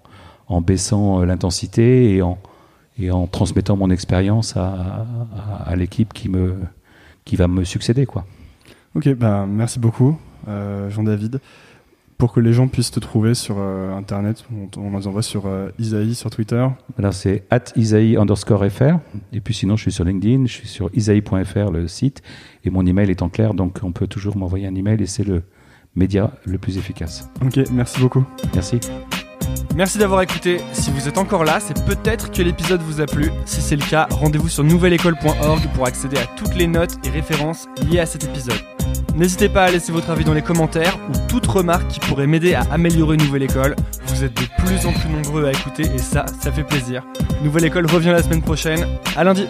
A: en, en baissant euh, l'intensité et en, et en transmettant mon expérience à, à, à l'équipe qui, me, qui va me succéder. Quoi.
C: Ok, bah merci beaucoup, euh, Jean-David. Pour que les gens puissent te trouver sur euh, Internet, on, les envoie sur euh, Isaïe sur Twitter.
A: Alors c'est at isaïe underscore fr. Et puis sinon, je suis sur LinkedIn, je suis sur isaïe.fr, le site. Et mon email est en clair, donc on peut toujours m'envoyer un email et c'est le média le plus efficace.
C: Ok, merci beaucoup.
A: Merci.
B: Merci d'avoir écouté. Si vous êtes encore là, c'est peut-être que l'épisode vous a plu. Si c'est le cas, rendez-vous sur nouvelleécole.org pour accéder à toutes les notes et références liées à cet épisode. N'hésitez pas à laisser votre avis dans les commentaires ou toute remarque qui pourrait m'aider à améliorer Nouvelle École. Vous êtes de plus en plus nombreux à écouter et ça, ça fait plaisir. Nouvelle École revient la semaine prochaine. À lundi.